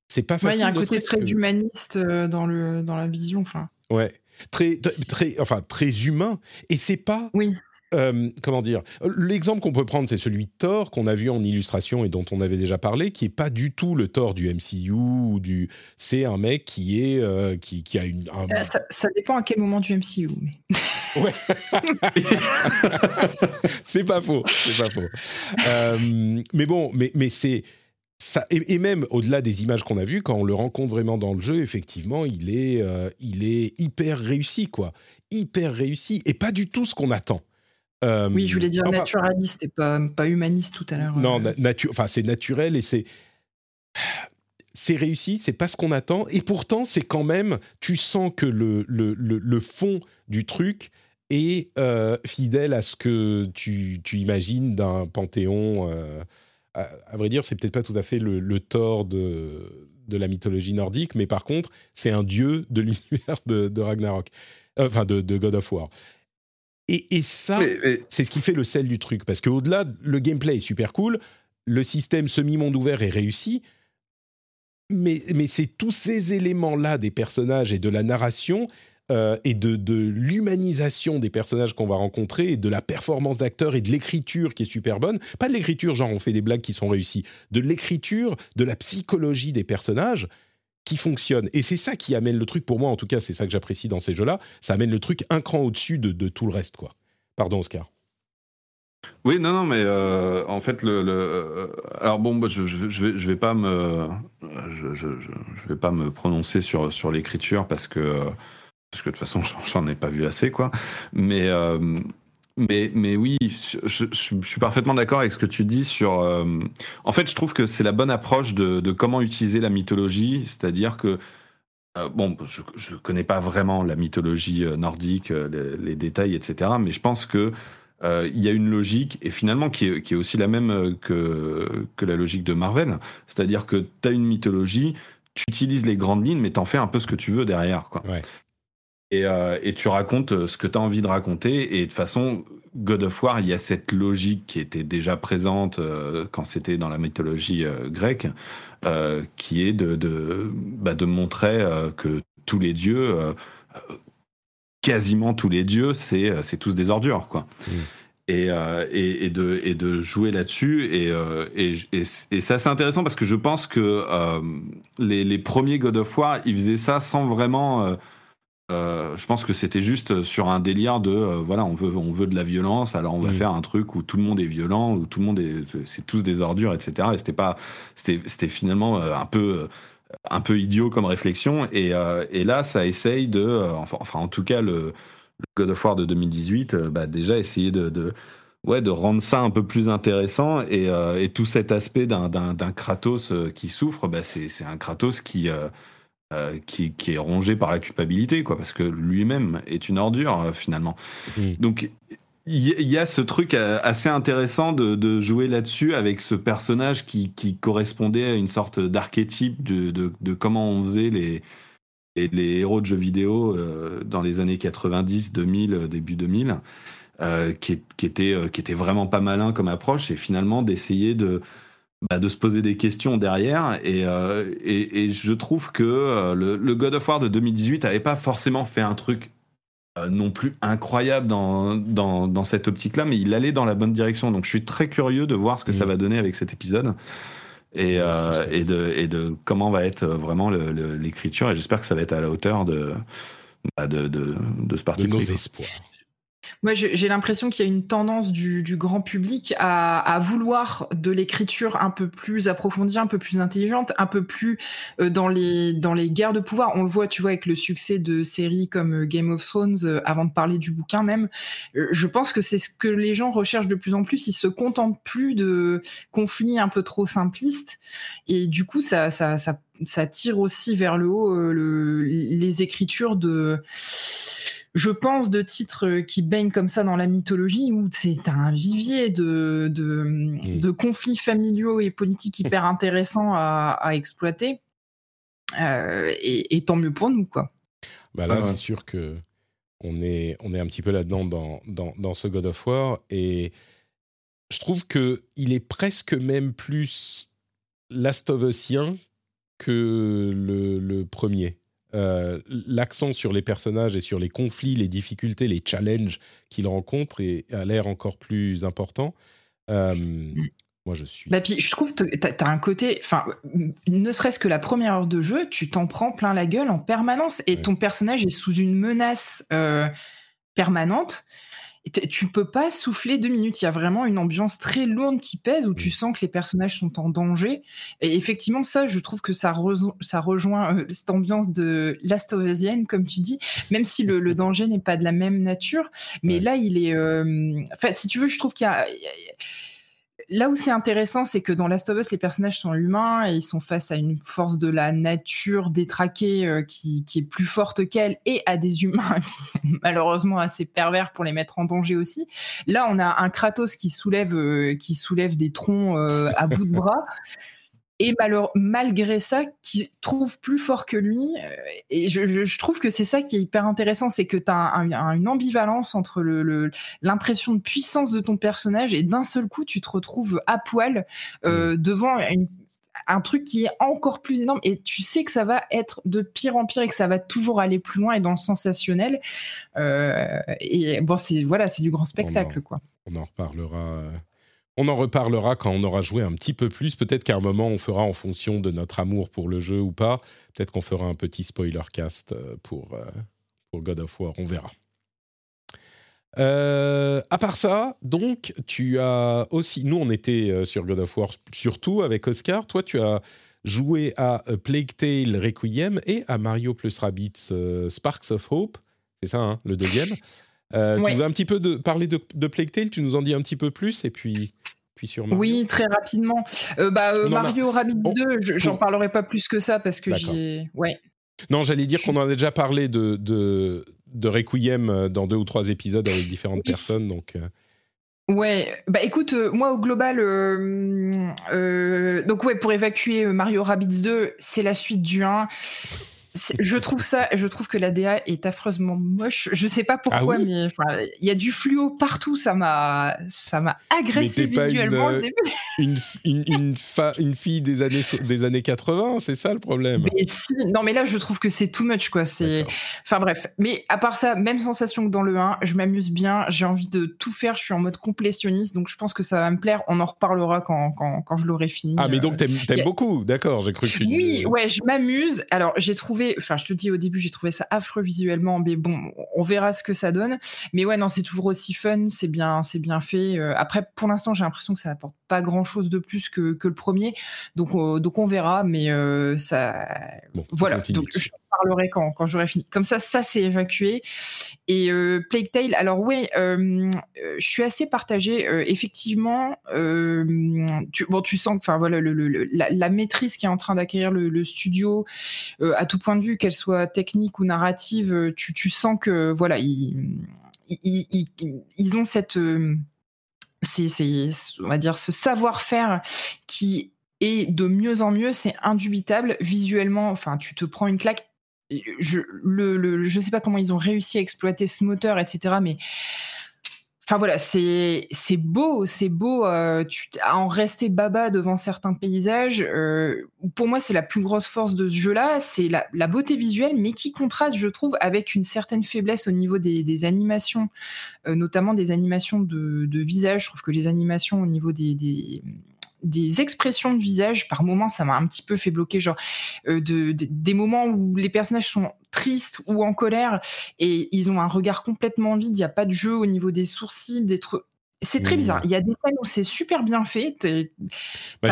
C'est pas facile. Il y a un côté très humaniste euh, dans, le, dans la vision. Enfin. Ouais, très, très, enfin, très humain. Et c'est pas. Oui. Euh, comment dire? L'exemple qu'on peut prendre, c'est celui de Thor qu'on a vu en illustration et dont on avait déjà parlé, qui est pas du tout le Thor du MCU ou du. C'est un mec qui est euh, qui, qui, a une. Euh, ça, dépend à quel moment du MCU. Mais... Ouais. c'est pas faux. C'est pas faux. mais bon, mais mais c'est. Ça, et, même au-delà des images qu'on a vues, quand on le rencontre vraiment dans le jeu, effectivement, il est, il est hyper réussi, quoi. Hyper réussi, et pas du tout ce qu'on attend. Euh, oui, je voulais dire naturaliste et pas, pas humaniste tout à l'heure. Non, euh. enfin, c'est naturel et c'est. C'est réussi, c'est pas ce qu'on attend, et pourtant c'est quand même, tu sens que le, le, le, fond du truc est euh, fidèle à ce que tu, tu imagines d'un panthéon. À, vrai dire, c'est peut-être pas tout à fait le, tort de, de la mythologie nordique, mais par contre, c'est un dieu de l'univers de, de, Ragnarok, enfin de, de God of War. Et, ça, c'est ce qui fait le sel du truc. Parce qu'au-delà, le gameplay est super cool, le système semi-monde ouvert est réussi, mais, mais c'est tous ces éléments-là des personnages et de la narration euh, et de, de l'humanisation des personnages qu'on va rencontrer et de la performance d'acteur et de l'écriture qui est super bonne. Pas de l'écriture, genre on fait des blagues qui sont réussies, de l'écriture, de la psychologie des personnages qui fonctionne. Et c'est ça qui amène le truc, pour moi en tout cas, c'est ça que j'apprécie dans ces jeux-là, ça amène le truc un cran au-dessus de, tout le reste. quoi. Pardon Oscar. Oui, non, non, mais euh, en fait, le, euh, alors bon, je, je, je, vais, pas me, je, je, vais pas me prononcer sur sur l'écriture parce que parce que de toute façon, j'en ai pas vu assez, quoi. Mais euh, mais, mais oui, je, suis parfaitement d'accord avec ce que tu dis sur. en fait, je trouve que c'est la bonne approche de, comment utiliser la mythologie, c'est-à-dire que euh, bon, je ne connais pas vraiment la mythologie euh, nordique, euh, les, détails, etc. Mais je pense que il y a une logique, et finalement qui est, aussi la même que, que la logique de Marvel. C'est-à-dire que tu as une mythologie, tu utilises les grandes lignes, mais tu en fais un peu ce que tu veux derrière. Quoi. Et, et, tu racontes ce que tu as envie de raconter. Et de toute façon, God of War, il y a cette logique qui était déjà présente quand c'était dans la mythologie grecque. Euh, qui est de, de, bah, de montrer euh, que tous les dieux, euh, quasiment tous les dieux, c'est tous des ordures, quoi. Mm. Et, et, et, de, et de jouer là-dessus. Et, et, et, c'est intéressant parce que je pense que les, les, premiers God of War, ils faisaient ça sans vraiment euh, je pense que c'était juste sur un délire de euh, voilà on veut on veut de la violence alors on va mm. faire un truc où tout le monde est violent où tout le monde est c'est tous des ordures etc et c'était pas c'était c'était finalement euh, un peu un peu idiot comme réflexion. Et, et là ça essaye de enfin, enfin, en tout cas le, God of War de 2018 bah déjà essayer de, de ouais, de rendre ça un peu plus intéressant. Et, et tout cet aspect d'un Kratos qui souffre, bah c'est un Kratos qui, euh, qui, est rongé par la culpabilité, quoi, parce que lui-même est une ordure euh, finalement. Mm. Donc il y, a ce truc euh, assez intéressant de, jouer là-dessus avec ce personnage qui, correspondait à une sorte d'archétype de, comment on faisait les, les, héros de jeux vidéo dans les années 90, 2000, début 2000, qui, qui, était, qui était vraiment pas malin comme approche, et finalement d'essayer de, bah, de se poser des questions derrière. Et, euh, et, je trouve que euh, le, God of War de 2018 n'avait pas forcément fait un truc euh, non plus incroyable dans, dans, dans cette optique-là, mais il allait dans la bonne direction. Donc je suis très curieux de voir ce que ça mm. va donner avec cet épisode. Et, et, de, et de comment va être vraiment l'écriture. Et j'espère que ça va être à la hauteur de, bah, de, de, de, ce parti. De nos espoirs. Moi, j'ai l'impression qu'il y a une tendance du, grand public à, vouloir de l'écriture un peu plus approfondie, un peu plus intelligente, un peu plus euh, dans les dans les guerres de pouvoir. On le voit, tu vois, avec le succès de séries comme euh, Game of Thrones, euh, avant de parler du bouquin même. je pense que c'est ce que les gens recherchent de plus en plus. Ils se contentent plus de conflits un peu trop simplistes, et du coup, ça ça ça, ça tire aussi vers le haut les écritures de je pense, de titres qui baignent comme ça dans la mythologie, où c'est un vivier de, de, conflits familiaux et politiques hyper intéressants à, exploiter. Euh, et, tant mieux pour nous, quoi. Bah là, c'est sûr que on est, on est un petit peu là-dedans dans, dans, ce God of War. Et je trouve que il est presque même plus Last of Usien que le, le premier. Euh, l'accent sur les personnages et sur les conflits, les difficultés, les challenges qu'ils rencontrent et a l'air encore plus important. Euh, moi, je suis. Bah, puis, je trouve que tu as, un côté. Enfin, ne serait-ce que la première heure de jeu, tu t'en prends plein la gueule en permanence et ton personnage est sous une menace euh, permanente tu peux pas souffler deux minutes. Il y a vraiment une ambiance très lourde qui pèse où tu sens que les personnages sont en danger. Et effectivement, ça, je trouve que ça, ça rejoint euh, cette ambiance de Last of comme tu dis, même si le, danger n'est pas de la même nature. Mais là, il est. Euh, enfin, si tu veux, je trouve qu'il y a là où c'est intéressant, c'est que dans Last of Us, les personnages sont humains et ils sont face à une force de la nature détraquée euh, qui, est plus forte qu'elle et à des humains qui sont malheureusement assez pervers pour les mettre en danger aussi. Là, on a un Kratos qui soulève, euh, qui soulève des troncs euh, à bout de bras et malgré ça, qui trouve plus fort que lui. Euh, et je, trouve que c'est ça qui est hyper intéressant, c'est que tu as une ambivalence entre l'impression de puissance de ton personnage et d'un seul coup, tu te retrouves à poil euh, mmh. devant un truc qui est encore plus énorme et tu sais que ça va être de pire en pire et que ça va toujours aller plus loin et dans le sensationnel. Euh, et bon, c'est voilà, c'est du grand spectacle, quoi. On en reparlera on en reparlera quand on aura joué un petit peu plus. Peut-être qu'à un moment, on fera en fonction de notre amour pour le jeu ou pas. Peut-être qu'on fera un petit spoiler cast euh, pour, euh, pour God of War. On verra. Euh, à part ça, donc, tu as aussi. Nous, on était sur God of War surtout avec Oscar. Toi, tu as joué à Plague Tale Requiem et à Mario plus Rabbids Sparks of Hope. C'est ça, hein, le deuxième. Tu nous as un petit peu de, parler de, de Plague Tale, tu nous en dis un petit peu plus et puis puis sur Mario. Oui, très rapidement. bah, Mario Rabbids 2, j'en parlerai pas plus que ça parce que j'ai. Ouais. Non, j'allais dire qu'on en a déjà parlé de, de, de, Requiem dans deux ou trois épisodes avec différentes personnes. Donc, Ouais, bah écoute, euh, moi au global, euh, euh, donc ouais, pour évacuer Mario Rabbids 2, c'est la suite du 1 je trouve ça, je trouve que la DA est affreusement moche. Je sais pas pourquoi, ah mais il y a du fluo partout. Ça m'a, ça m'a agressé visuellement une, au début. Une, une, une, fille des années, des années 80, c'est ça le problème? non, mais là, je trouve que c'est too much, quoi. C'est, enfin bref. Mais à part ça, même sensation que dans le 1, je m'amuse bien. J'ai envie de tout faire. Je suis en mode complétionniste, donc je pense que ça va me plaire. On en reparlera quand, quand, quand je l'aurai fini. Ah, mais donc t'aimes, aimes beaucoup, d'accord J'ai cru que tu. Oui, ouais, je m'amuse. Alors j'ai trouvé enfin, je te dis au début, j'ai trouvé ça affreux visuellement, mais bon, on verra ce que ça donne. Mais ouais, non, c'est toujours aussi fun, c'est bien, c'est bien fait. Euh, après, pour l'instant, j'ai l'impression que ça n'apporte pas grand chose de plus que, que le premier, donc, donc on verra, mais euh, ça, voilà. Donc, je parlerai quand, quand j'aurai fini. Comme ça, ça c'est évacué. Et Plague Tale, alors ouais, je suis assez partagée. effectivement, tu, bon, tu sens que, voilà, le, la, maîtrise qui est en train d'acquérir le, studio, à tout point de vue, qu'elle soit technique ou narrative, tu, tu sens que voilà, ils, ils, ils, ont cette on va dire, ce savoir-faire qui est de mieux en mieux, c'est indubitable. Visuellement, enfin, tu te prends une claque. Je je sais pas comment ils ont réussi à exploiter ce moteur, etc. Mais Enfin voilà, c'est beau, c'est beau. Euh, tu à en rester baba devant certains paysages. Euh, pour moi, c'est la plus grosse force de ce jeu-là, c'est la, beauté visuelle, mais qui contraste, je trouve, avec une certaine faiblesse au niveau des, animations, euh, notamment des animations de, visage. Je trouve que les animations au niveau des des expressions de visage, par moments, ça m'a un petit peu fait bloquer, genre euh, de, des moments où les personnages sont tristes ou en colère et ils ont un regard complètement vide, il n'y a pas de jeu au niveau des sourcils, d'être c'est très bizarre. Il y a des scènes où c'est super bien fait. Bah,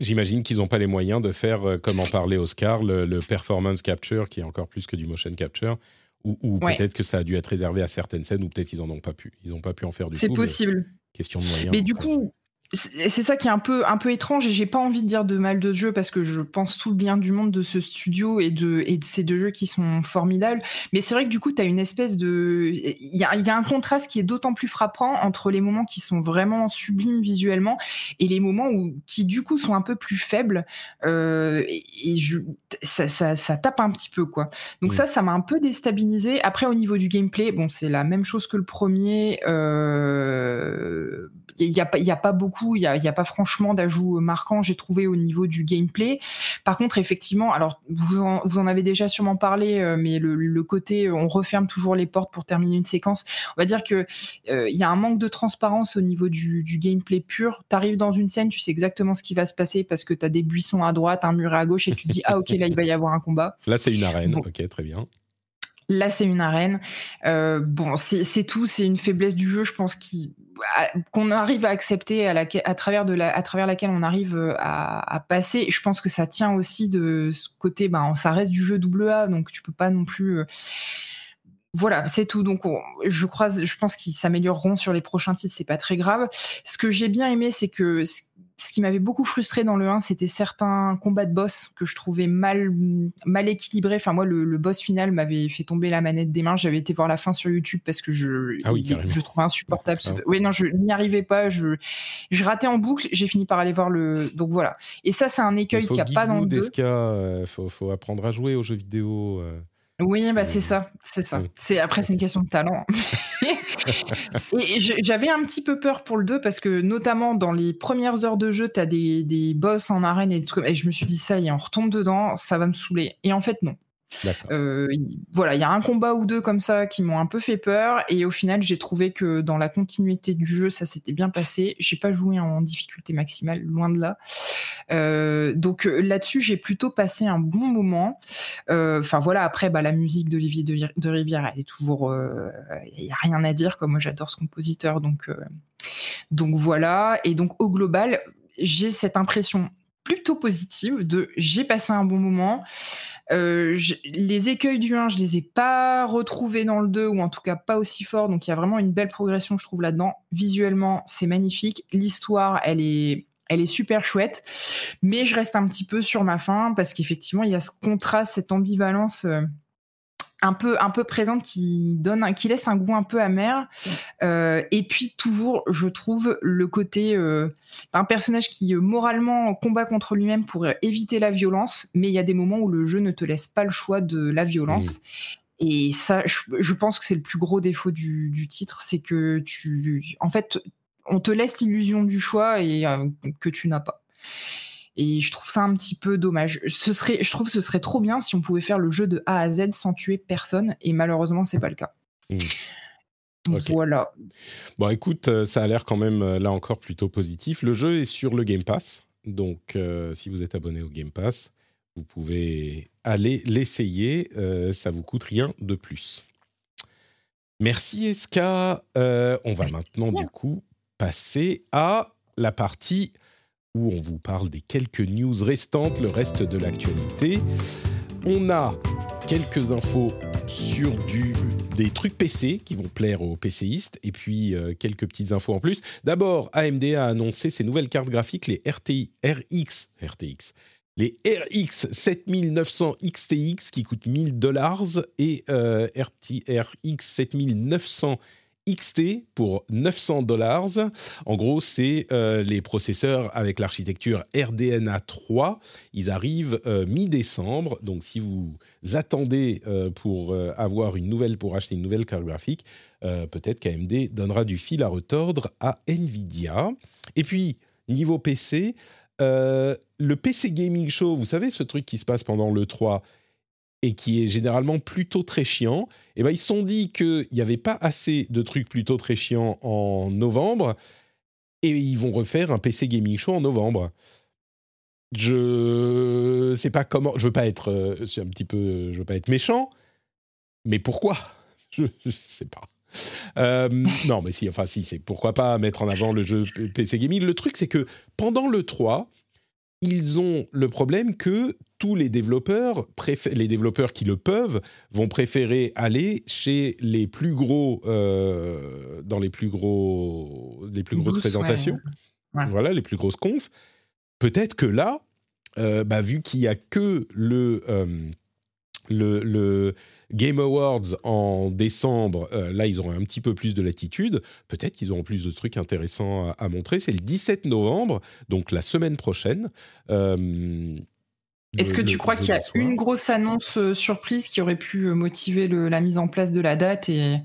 j'imagine qu'ils n'ont pas, les moyens de faire, euh, comme en parlait Oscar, le, performance capture, qui est encore plus que du motion capture. Ou, peut-être que ça a dû être réservé à certaines scènes, ou peut-être qu'ils n'en ont pas pu. Ils n'ont pas pu en faire du tout. C'est possible. Question de moyens. Mais du coup, c'est ça qui est un peu un peu étrange et j'ai pas envie de dire de mal de ce jeu parce que je pense tout le bien du monde de ce studio et de et de ces deux jeux qui sont formidables. Mais c'est vrai que du coup tu as une espèce de il y a, y a un contraste qui est d'autant plus frappant entre les moments qui sont vraiment sublimes visuellement et les moments où qui du coup sont un peu plus faibles euh, et, je, ça, ça, ça, tape un petit peu quoi. Donc ça ça m'a un peu déstabilisé. Après au niveau du gameplay bon c'est la même chose que le premier euh, il y a, y a pas beaucoup il n'y a, pas franchement d'ajout marquant, j'ai trouvé au niveau du gameplay. Par contre, effectivement, alors vous en, avez déjà sûrement parlé, euh, mais le, côté on referme toujours les portes pour terminer une séquence, on va dire que euh, il y a un manque de transparence au niveau du, gameplay pur. Tu arrives dans une scène, tu sais exactement ce qui va se passer parce que tu as des buissons à droite, un mur à gauche et tu te dis ah ok là il va y avoir un combat. Là c'est une arène, ok très bien. Là, c'est une arène. Euh, bon, c'est tout. C'est une faiblesse du jeu, je pense, qu'on arrive à accepter, à, à, travers de la, à travers laquelle on arrive euh, à, passer. je pense que ça tient aussi de ce côté, ben, ça reste du jeu double A, donc tu peux pas non plus. Euh, voilà, c'est tout. Donc, je je pense qu'ils s'amélioreront sur les prochains titres. C'est pas très grave. Ce que j'ai bien aimé, c'est que ce qui m'avait beaucoup frustré dans le 1, c'était certains combats de boss que je trouvais mal, mal équilibrés. Enfin, moi, le, boss final m'avait fait tomber la manette des mains. J'avais été voir la fin sur YouTube parce que je, ah je trouvais insupportable. Ah. Oui, non, je n'y arrivais pas. Je, je ratais en boucle. J'ai fini par aller voir le. Donc voilà. Et ça, c'est un écueil qu'il n'y a pas dans le 2. Il euh, faut, faut, apprendre à jouer aux jeux vidéo. Euh. Oui, bah c'est ça, c'est ça. C'est après c'est une question de talent. et j'avais un petit peu peur pour le 2 parce que notamment dans les premières heures de jeu, tu as des, des boss en arène et des trucs et je me suis dit ça y est, on retombe dedans, ça va me saouler. Et en fait non. Euh, voilà, il y a un combat ou deux comme ça qui m'ont un peu fait peur et au final j'ai trouvé que dans la continuité du jeu ça s'était bien passé. J'ai pas joué en difficulté maximale, loin de là. Euh, donc euh, là-dessus j'ai plutôt passé un bon moment. Enfin voilà, après bah, la musique d'Olivier de, Rivière elle est toujours, il y a rien à dire. Comme moi j'adore ce compositeur donc donc voilà et donc au global j'ai cette impression plutôt positive de j'ai passé un bon moment. Les écueils du 1, je les ai pas retrouvés dans le 2, ou en tout cas pas aussi fort. Donc il y a vraiment une belle progression, je trouve, là-dedans. Visuellement, c'est magnifique. L'histoire, elle est elle est super chouette, mais je reste un petit peu sur ma faim parce qu'effectivement, il y a ce contraste, cette ambivalence euh, un peu un peu présente qui donne qui laisse un goût un peu amer. Euh, et puis toujours je trouve le côté euh, d'un personnage qui moralement combat contre lui-même pour éviter la violence mais il y a des moments où le jeu ne te laisse pas le choix de la violence. Et ça, je, pense que c'est le plus gros défaut du, du titre, c'est que tu, en fait, on te laisse l'illusion du choix et euh, que tu n'as pas. Et je trouve ça un petit peu dommage. Ce serait, je trouve que ce serait trop bien si on pouvait faire le jeu de A à Z sans tuer personne, et malheureusement, c'est pas le cas. Mmh. Voilà. Bon, écoute, euh, ça a l'air quand même euh, là encore plutôt positif. Le jeu est sur le Game Pass, donc si vous êtes abonné au Game Pass, vous pouvez aller l'essayer. ça vous coûte rien de plus. Merci Eska. on va maintenant du coup passer à la partie où on vous parle des quelques news restantes, le reste de l'actualité. On a quelques infos sur des trucs PC qui vont plaire aux PCistes et puis euh, quelques petites infos en plus. D'abord, AMD a annoncé ses nouvelles cartes graphiques, les RX, RTX, les RX 7900 XTX qui coûtent 1000 dollars et euh, RX 7900 XT pour 900 dollars. En gros, c'est euh, les processeurs avec l'architecture RDNA 3. Ils arrivent euh, mi-décembre. Donc, si vous attendez euh, pour avoir une nouvelle, pour acheter une nouvelle carte graphique, peut-être qu'AMD donnera du fil à retordre à Nvidia. Et puis, niveau PC, le PC Gaming Show, vous savez, ce truc qui se passe pendant le 3 et qui est généralement plutôt très chiant, eh ben ils se sont dit qu'il n'y avait pas assez de trucs plutôt très chiants en novembre, et ils vont refaire un PC Gaming Show en novembre. Je sais pas comment, je veux pas être, euh, un petit peu, je veux pas être méchant, mais pourquoi? Je, ne sais pas. Euh, non, mais si, enfin si, c'est pourquoi pas mettre en avant le jeu PC Gaming. Le truc, c'est que pendant le 3, ils ont le problème que tous les développeurs, les développeurs qui le peuvent, vont préférer aller chez les plus gros, euh, dans les plus gros, les plus grosses présentations. Voilà, les plus grosses confs. Peut-être que là, euh, bah, vu qu'il n'y a que le, euh, le, le, Game Awards en décembre, là, ils auront un petit peu plus de latitude. Peut-être qu'ils auront plus de trucs intéressants à, à montrer. C'est le 17 novembre, donc la semaine prochaine. Est-ce que tu crois qu'il y a une grosse annonce euh, surprise qui aurait pu euh, motiver la mise en place de la date et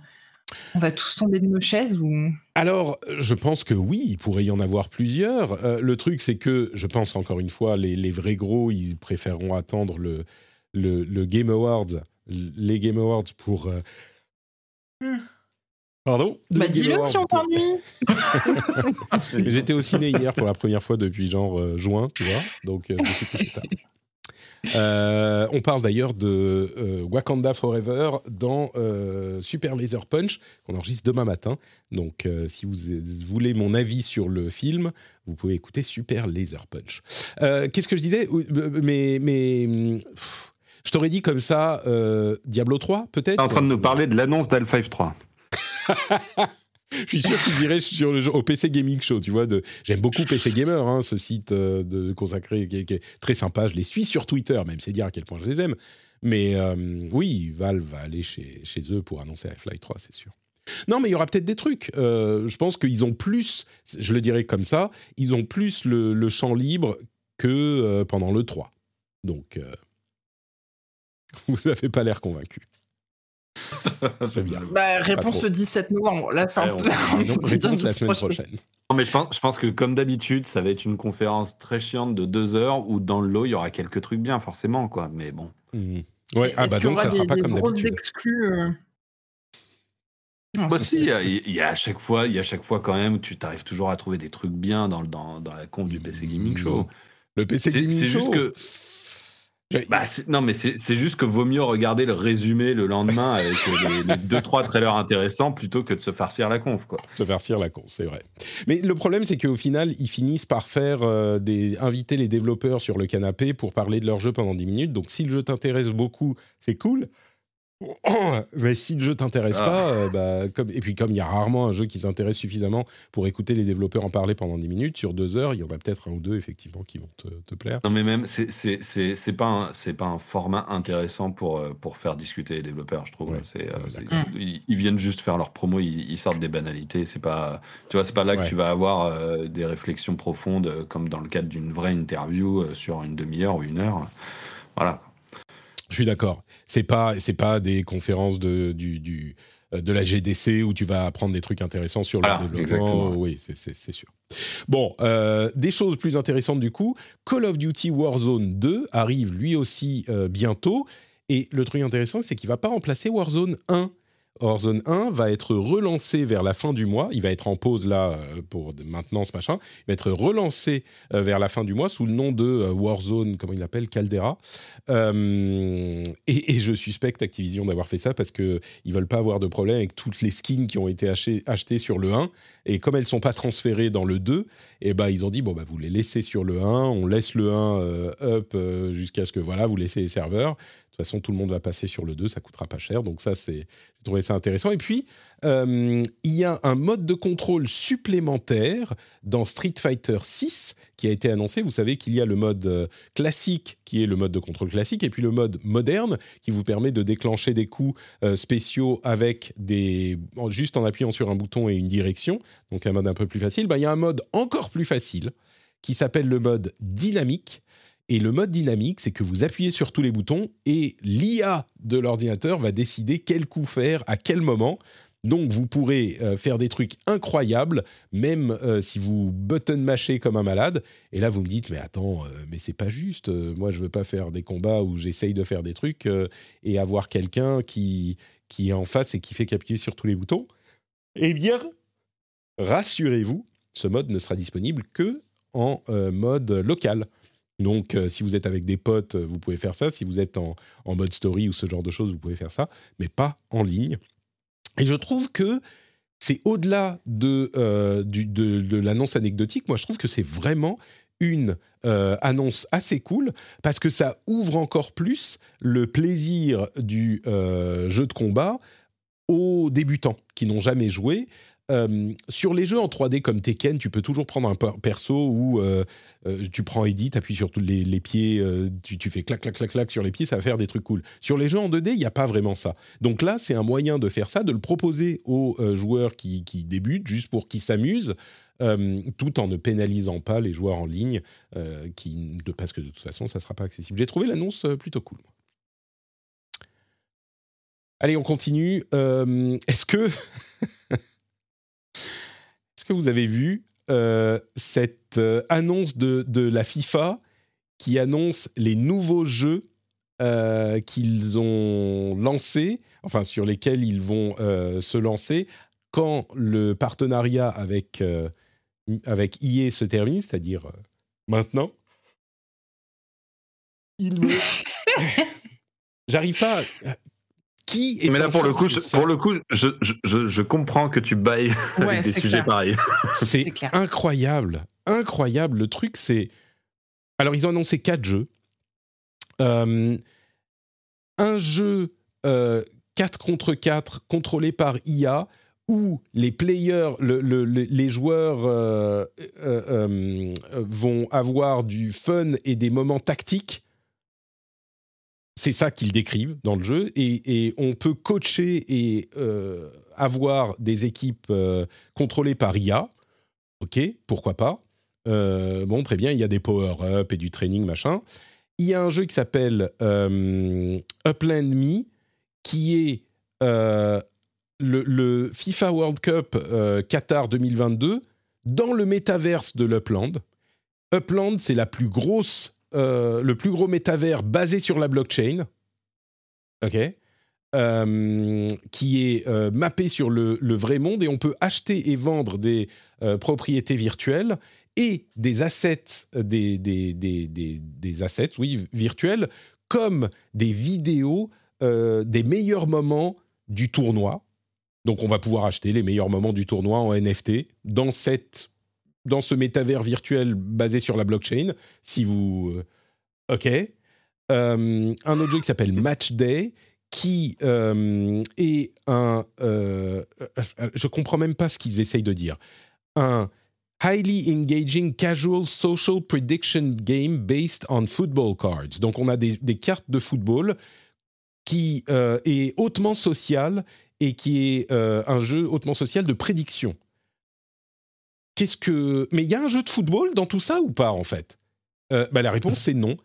on va tous tomber de nos chaises ou? Alors, je pense que oui, il pourrait y en avoir plusieurs. Euh, le truc, c'est que je pense encore une fois, les, vrais gros, ils préféreront attendre le, le, Game Awards, les Game Awards pour. Pardon? Bah dis-le si on t'ennuie J'étais au ciné hier pour la première fois depuis genre juin, tu vois, donc je suis couché tard. Euh, on parle d'ailleurs de euh, Wakanda Forever dans euh, Super Laser Punch, qu'on enregistre demain matin. Donc, si vous voulez mon avis sur le film, vous pouvez écouter Super Laser Punch. Qu'est-ce que je disais? Mais, mais je t'aurais dit comme ça, Diablo 3, peut-être. en train de nous parler de l'annonce d'Half-Life 3. je suis sûr qu'il dirait sur le, au PC Gaming Show, tu vois. J'aime beaucoup PC Gamer, hein, ce site euh, de, consacré qui est, très sympa. Je les suis sur Twitter, même c'est dire à quel point je les aime. Mais euh, oui, Valve va aller chez, chez eux pour annoncer Half-Life 3, c'est sûr. Non, mais il y aura peut-être des trucs. Euh, je pense qu'ils ont plus, je le dirais comme ça, ils ont plus le, champ libre que pendant le 3. Donc, vous n'avez pas l'air convaincu. bien. Bah, réponse le 17 novembre. Là, c'est un peu. réponse la semaine prochaine. Non, mais je pense, je pense que comme d'habitude, ça va être une conférence très chiante de deux heures où dans le lot, il y aura quelques trucs bien, forcément, quoi. Mais bon. Mmh. Ouais, ah bah donc ça sera pas comme d'habitude. exclus. Euh... bah si, il y, a à chaque fois, il y a à chaque fois quand même, tu t'arrives toujours à trouver des trucs bien dans, dans, dans la compte du PC Gaming Show. Le PC Gaming Show. C'est juste que Bah, non, mais c'est juste que vaut mieux regarder le résumé le lendemain avec les, deux trois trailers intéressants plutôt que de se farcir la conf, quoi. Se farcir la conf, c'est vrai. Mais le problème, c'est qu'au final, ils finissent par faire euh, inviter les développeurs sur le canapé pour parler de leur jeu pendant 10 minutes. Donc, si le jeu t'intéresse beaucoup, c'est cool. Mais si le jeu t'intéresse pas, ah. euh, bah, comme, et puis comme il y a rarement un jeu qui t'intéresse suffisamment pour écouter les développeurs en parler pendant 10 minutes, sur deux heures, il y en a peut-être un ou deux effectivement qui vont te, plaire. Non mais même, c'est pas, un, pas un format intéressant pour, euh, pour faire discuter les développeurs, je trouve. euh, ils, viennent juste faire leur promo, ils, sortent des banalités. C'est pas, tu vois, c'est pas là que tu vas avoir des réflexions profondes comme dans le cadre d'une vraie interview sur une demi-heure ou une heure. Voilà. Je suis d'accord. C'est pas c'est pas des conférences de du, du euh, de la GDC où tu vas apprendre des trucs intéressants sur le développement. Oui, c'est sûr. Bon, euh, des choses plus intéressantes du coup. Call of Duty Warzone 2 arrive lui aussi euh, bientôt. Et le truc intéressant, c'est qu'il va pas remplacer Warzone 1. Warzone 1 va être relancé vers la fin du mois. Il va être en pause là euh, pour maintenant ce machin. Il va être relancé euh, vers la fin du mois sous le nom de euh, Warzone, comment il l'appelle, Caldera. et, je suspecte Activision d'avoir fait ça parce qu'ils ne veulent pas avoir de problème avec toutes les skins qui ont été achetées sur le 1. Et comme elles ne sont pas transférées dans le 2, et ben, ils ont dit bon, bah, vous les laissez sur le 1, on laisse le 1 up jusqu'à ce que voilà, vous laissez les serveurs toute façon, tout le monde va passer sur le 2, ça coûtera pas cher. Donc ça, c'est, j'ai trouvé ça intéressant. Et puis, euh, il y a un mode de contrôle supplémentaire dans Street Fighter 6 qui a été annoncé. Vous savez qu'il y a le mode euh, classique, qui est le mode de contrôle classique, et puis le mode moderne, qui vous permet de déclencher des coups euh, spéciaux avec des, juste en appuyant sur un bouton et une direction. Donc un mode un peu plus facile. Ben, il y a un mode encore plus facile qui s'appelle le mode dynamique et le mode dynamique, c'est que vous appuyez sur tous les boutons et l'IA de l'ordinateur va décider quel coup faire à quel moment. Donc vous pourrez euh, faire des trucs incroyables, même euh, si vous button mâchez comme un malade. Et là vous me dites mais attends, euh, mais c'est pas juste. moi je veux pas faire des combats où j'essaye de faire des trucs et avoir quelqu'un qui qui est en face et qui fait qu'appuyer sur tous les boutons. Eh bien, rassurez-vous, ce mode ne sera disponible que en mode local. Donc, euh, si vous êtes avec des potes, euh, vous pouvez faire ça. Si vous êtes en, mode story ou ce genre de choses, vous pouvez faire ça, mais pas en ligne. Et je trouve que c'est au-delà de, euh, de, l'annonce anecdotique. Moi, je trouve que c'est vraiment une annonce assez cool parce que ça ouvre encore plus le plaisir du jeu de combat aux débutants qui n'ont jamais joué euh, sur les jeux en 3D comme Tekken, tu peux toujours prendre un perso où euh, euh, tu prends Edit, tu appuies sur tous les, pieds, tu, fais clac, clac, clac, clac sur les pieds, ça va faire des trucs cool. Sur les jeux en 2D, il n'y a pas vraiment ça. Donc là, c'est un moyen de faire ça, de le proposer aux joueurs qui, débutent, juste pour qu'ils s'amusent. tout en ne pénalisant pas les joueurs en ligne, qui, parce que de toute façon, ça ne sera pas accessible. J'ai trouvé l'annonce plutôt cool. Allez, on continue. Est-ce que est-ce que vous avez vu euh, cette euh, annonce de, la FIFA qui annonce les nouveaux jeux euh, qu'ils ont lancés, enfin sur lesquels ils vont se lancer quand le partenariat avec, avec EA se termine, c'est-à-dire maintenant? J'arrive pas qui Mais là, pour le, coup, je, pour le coup, je, je, je, comprends que tu bailles avec des sujets pareils. C'est incroyable. Incroyable. Le truc, c'est. Alors, ils ont annoncé quatre jeux. Euh, un jeu 4 euh, contre 4 contrôlé par IA où les players, le, les joueurs euh, vont avoir du fun et des moments tactiques c'est ça qu'ils décrivent dans le jeu et, on peut coacher et euh, avoir des équipes euh, contrôlées par IA. Ok, pourquoi pas euh, Bon, très bien, il y a des power-up et du training, machin. Il y a un jeu qui s'appelle Upland Me, qui est le, FIFA World Cup Qatar 2022 dans le métaverse de l'Upland. Upland, c'est la plus grosse euh, le plus gros métavers basé sur la blockchain, euh, qui est euh, mappé sur le, vrai monde et on peut acheter et vendre des propriétés virtuelles et des assets, des, des, des, des, assets, oui, virtuels comme des vidéos des meilleurs moments du tournoi. Donc on va pouvoir acheter les meilleurs moments du tournoi en NFT dans, cette, dans ce métavers virtuel basé sur la blockchain. Si vous... OK. un autre jeu qui s'appelle Match Day qui euh, est un... Euh, euh, je comprends même pas ce qu'ils essayent de dire. Un highly engaging casual social prediction game based on football cards. Donc on a des, cartes de football qui est hautement social et qui est un jeu hautement social de prédiction. Qu'est-ce que... Mais il y a un jeu de football dans tout ça ou pas en fait? Bah, La réponse c'est non.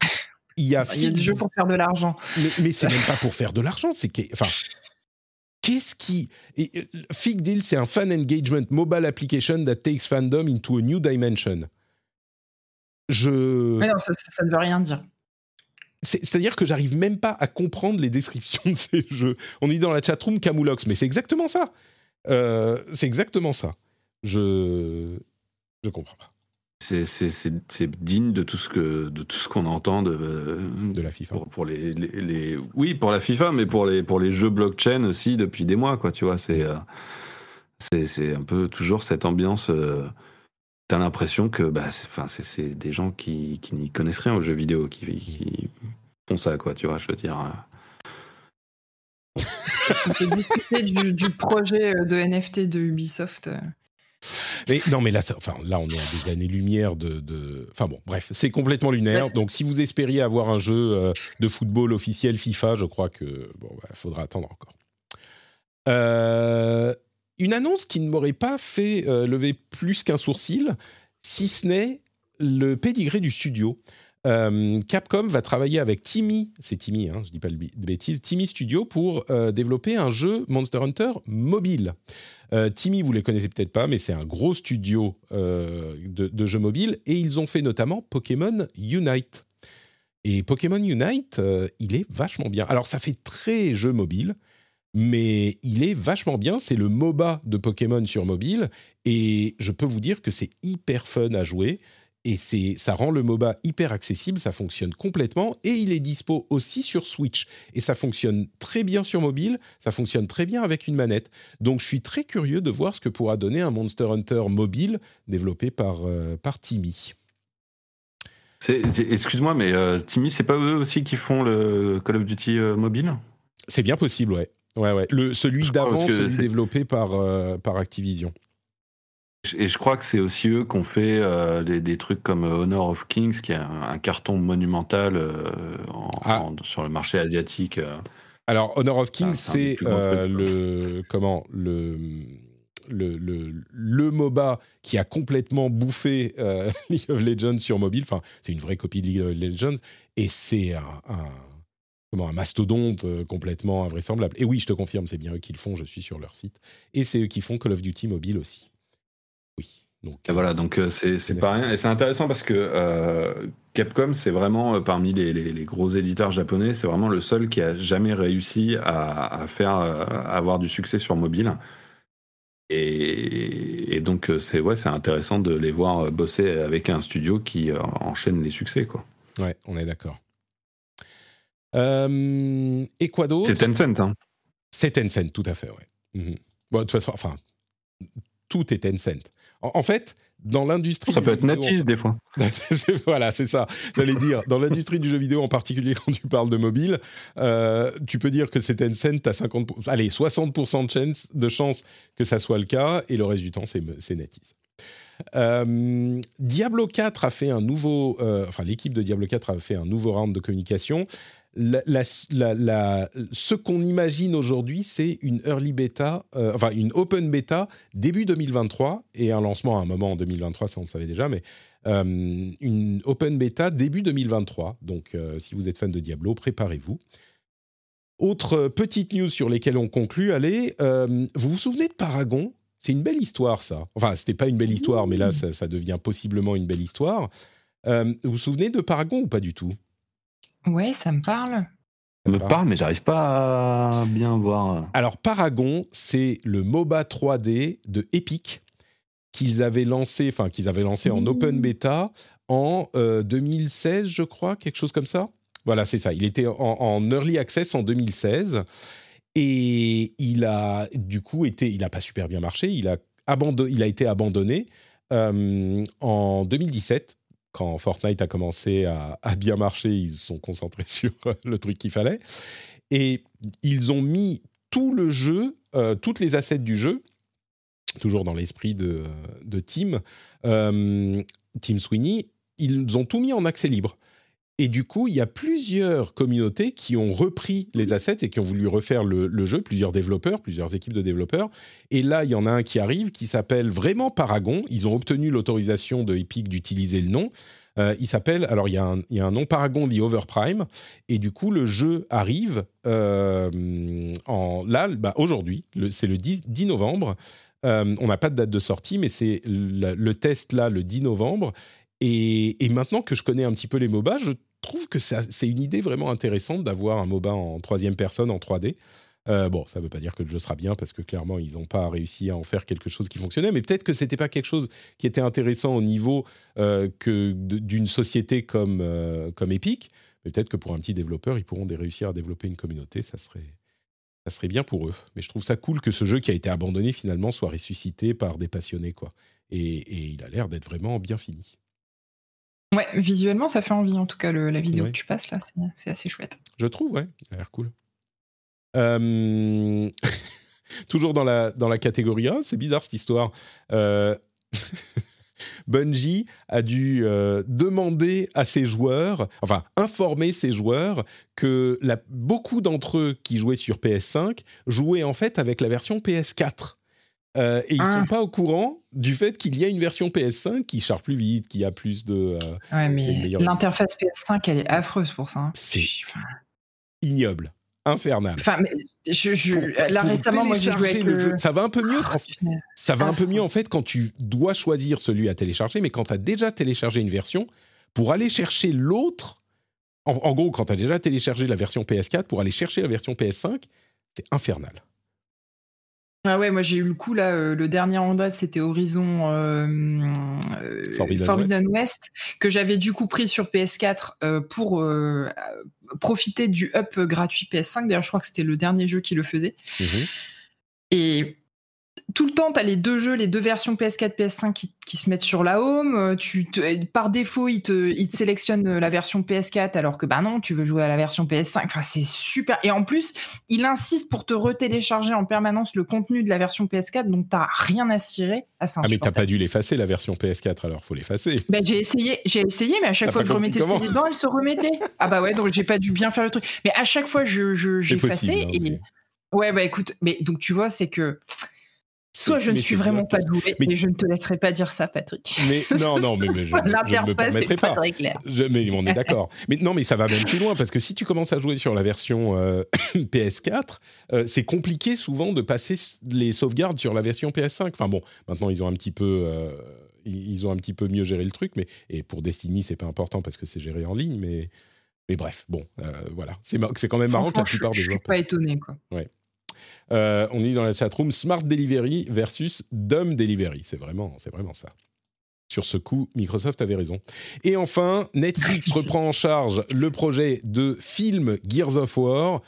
Il y a, il des jeux pour faire de l'argent. Mais, mais c'est même pas pour faire de l'argent, c'est que, enfin, qu'est-ce qui Fig Deal, c'est un fan engagement mobile application that takes fandom into a new dimension. Je. Mais non, ça, ça ne veut rien dire. C'est-à-dire que j'arrive même pas à comprendre les descriptions de ces jeux. On dit dans la chatroom Camoulox, mais c'est exactement ça. Euh, c'est exactement ça. Je je comprends pas. C'est digne de tout ce que de tout ce qu'on entend de, de la FIFA. pour, les, les, oui pour la FIFA mais pour les pour les jeux blockchain aussi depuis des mois quoi tu vois. C'est euh, c'est un peu toujours cette ambiance euh, t'as l'impression que bah enfin c'est des gens qui, qui n'y connaissent rien aux jeux vidéo qui, qui, font ça quoi tu vois je veux dire est-ce qu'on peut discuter du, du, projet de NFT de Ubisoft mais non, mais là, enfin, là, on est à des années-lumière de, Enfin bon, bref, c'est complètement lunaire. Donc, si vous espériez avoir un jeu euh, de football officiel FIFA, je crois que bon, bah, faudra attendre encore. Euh, une annonce qui ne m'aurait pas fait euh, lever plus qu'un sourcil, si ce n'est le pédigré du studio. Capcom va travailler avec Timmy, c'est Timmy, hein, je dis pas de bêtises, Timmy Studio pour développer un jeu Monster Hunter mobile. Euh, Timmy, vous les connaissez peut-être pas, mais c'est un gros studio euh, de, jeux mobiles et ils ont fait notamment Pokémon Unite. Et Pokémon Unite, euh, il est vachement bien. Alors ça fait très jeu mobile, mais il est vachement bien. C'est le MOBA de Pokémon sur mobile et je peux vous dire que c'est hyper fun à jouer et c'est ça rend le MOBA hyper accessible, ça fonctionne complètement et il est dispo aussi sur Switch et ça fonctionne très bien sur mobile, ça fonctionne très bien avec une manette. Donc je suis très curieux de voir ce que pourra donner un Monster Hunter mobile développé par euh, par Timmy. Excuse-moi, mais euh, Timmy, c'est pas eux aussi qui font le Call of Duty euh, mobile? C'est bien possible, ouais. Ouais, ouais. Le, celui d'avant, celui développé par, par Activision. Et je crois que c'est aussi eux qui ont fait euh, des, trucs comme Honor of Kings, qui est un, carton monumental euh, ah. sur le marché asiatique. Euh. Alors, Honor of Kings, c'est le comment le le, le, le, MOBA qui a complètement bouffé League of Legends sur mobile. Enfin, c'est une vraie copie de League of Legends et c'est un, comment, un mastodonte complètement invraisemblable. Et oui, je te confirme, c'est bien eux qui le font. Je suis sur leur site et c'est eux qui font Call of Duty mobile aussi. Donc, voilà, donc euh, c'est pas rien. Et c'est intéressant parce que euh, Capcom, c'est vraiment, euh, parmi les, gros éditeurs japonais, c'est vraiment le seul qui a jamais réussi à, faire avoir du succès sur mobile. Et, donc, c'est ouais, intéressant de les voir bosser avec un studio qui enchaîne les succès. Quoi. Ouais, on est d'accord. et quoi d'autre? C'est Tencent. Hein. C'est Tencent, tout à fait, ouais. Mhm. Bon, de toute façon, enfin, tout est Tencent. En, fait, dans l'industrie. Ça peut être natif des fois. voilà, c'est ça. J'allais dire, dans l'industrie du jeu vidéo, en particulier quand tu parles de mobile, euh, tu peux dire que c'est Tencent, à 50, allez, 60% de chance, de chance que ça soit le cas, et le reste du temps, c'est NetEase. Euh, Diablo 4 a fait un nouveau, euh, enfin l'équipe de Diablo 4 a fait un nouveau round de communication la, ce qu'on imagine aujourd'hui, c'est une early beta, euh, enfin une open beta début 2023 et un lancement à un moment en 2023, ça on le savait déjà, mais euh, une open beta début 2023. Donc euh, si vous êtes fan de Diablo, préparez-vous. Autre petite news sur lesquelles on conclut, allez, vous vous souvenez de Paragon? C'est une belle histoire ça. Enfin, c'était pas une belle histoire, mais là ça, ça, devient possiblement une belle histoire. vous vous souvenez de Paragon ou pas du tout? Ouais, ça me parle. Ça me parle, mais j'arrive pas à bien voir. Alors, Paragon, c'est le MOBA 3D de Epic qu'ils avaient lancé, enfin qu'ils avaient lancé en open beta en 2016, euh, je crois, quelque chose comme ça. Voilà, c'est ça. Il était en, early access en 2016 et il a du coup été, il n'a pas super bien marché. Il a il a été abandonné en 2017 quand Fortnite a commencé à, bien marcher, ils se sont concentrés sur le truc qu'il fallait. Et ils ont mis tout le jeu, euh, toutes les assets du jeu, toujours dans l'esprit de, de Team, euh, Team Sweeney, ils ont tout mis en accès libre. Et du coup, il y a plusieurs communautés qui ont repris les assets et qui ont voulu refaire le, jeu, plusieurs développeurs, plusieurs équipes de développeurs. Et là, il y en a un qui arrive qui s'appelle vraiment Paragon. Ils ont obtenu l'autorisation de Epic d'utiliser le nom. Euh, il s'appelle, alors il y, a un, nom Paragon The Overprime, et du coup le jeu arrive euh, en, là, bah, aujourd'hui, c'est le 10, novembre. Euh, on n'a pas de date de sortie, mais c'est le, test là le 10 novembre. Et, maintenant que je connais un petit peu les MOBA, je trouve que c'est une idée vraiment intéressante d'avoir un MOBA en troisième personne, en 3D. Euh, bon, ça ne veut pas dire que le jeu sera bien parce que clairement ils n'ont pas réussi à en faire quelque chose qui fonctionnait, mais peut-être que c'était pas quelque chose qui était intéressant au niveau euh, d'une société comme euh, comme Epic. Peut-être que pour un petit développeur, ils pourront réussir à développer une communauté, ça serait bien pour eux. Mais je trouve ça cool que ce jeu qui a été abandonné finalement soit ressuscité par des passionnés. Et, il a l'air d'être vraiment bien fini. Ouais, visuellement, ça fait envie en tout cas la vidéo que tu passes là, c'est assez chouette. Je trouve, ouais, ça a l'air cool. Euh, toujours dans la, dans la catégorie A, c'est bizarre cette histoire. Euh... Bungie a dû euh, demander à ses joueurs, enfin informer ses joueurs que la, beaucoup d'entre eux qui jouaient sur PS5 jouaient en fait avec la version PS4. Euh, et ils ne sont ah. pas au courant du fait qu'il y a une version PS5 qui charge plus vite, qui a plus de. ouais, mais l'interface PS5, elle est affreuse pour ça. Hein. C'est ignoble infernal. Enfin, mais je, là récemment, moi j'ai joué avec le, jeu. Ça va un peu mieux. Ah, ça va un peu mieux en fait quand tu dois choisir celui à télécharger, mais quand tu as déjà téléchargé une version, pour aller chercher l'autre, en, gros, quand tu as déjà téléchargé la version PS4, pour aller chercher la version PS5, c'est infernal. Ah ouais, moi j'ai eu le coup là, euh, le dernier en date c'était Horizon euh, euh Forbidden, West. que j'avais du coup pris sur PS4 euh, pour profiter du up gratuit PS5. D'ailleurs, je crois que c'était le dernier jeu qui le faisait. Mmh Et tout le temps, tu as les deux jeux, les deux versions PS4, PS5 qui, se mettent sur la home. Euh, tu par défaut, ils te, sélectionnent euh, la version PS4 alors que bah non, tu veux jouer à la version PS5. Enfin, c'est super. Et en plus, il insiste pour te retélécharger en permanence le contenu de la version PS4, donc t'as rien à cirer. Ah, ah mais t'as pas dû l'effacer la version PS4 alors, faut l'effacer. Ben, j'ai essayé, j'ai essayé, mais à chaque fois que je remettais le CD dedans, elle se remettait. ah bah ouais, donc j'ai pas dû bien faire le truc. Mais à chaque fois, je, j'ai effacé. et... Ouais, bah écoute, mais donc tu vois, c'est que Soit je ne suis vraiment pas doué, mais... je ne te laisserai pas dire ça, Patrick. Mais non, non, mais, je, ne me permettrai pas. Très clair. mais on est d'accord. mais non, mais ça va même plus loin parce que si tu commences à jouer sur la version euh, PS4, euh, c'est compliqué souvent de passer les sauvegardes sur la version PS5. Enfin bon, maintenant ils ont un petit peu, euh, ils ont un petit peu mieux géré le truc, mais et pour Destiny c'est pas important parce que c'est géré en ligne, mais mais bref, bon, voilà, c'est c'est quand même marrant que la plupart des joueurs. Je suis pas étonné quoi. Ouais. Euh, on dit dans la chatroom Smart Delivery versus Dumb Delivery. C'est vraiment, c'est vraiment ça. Sur ce coup, Microsoft avait raison. Et enfin, Netflix reprend en charge le projet de film Gears of War.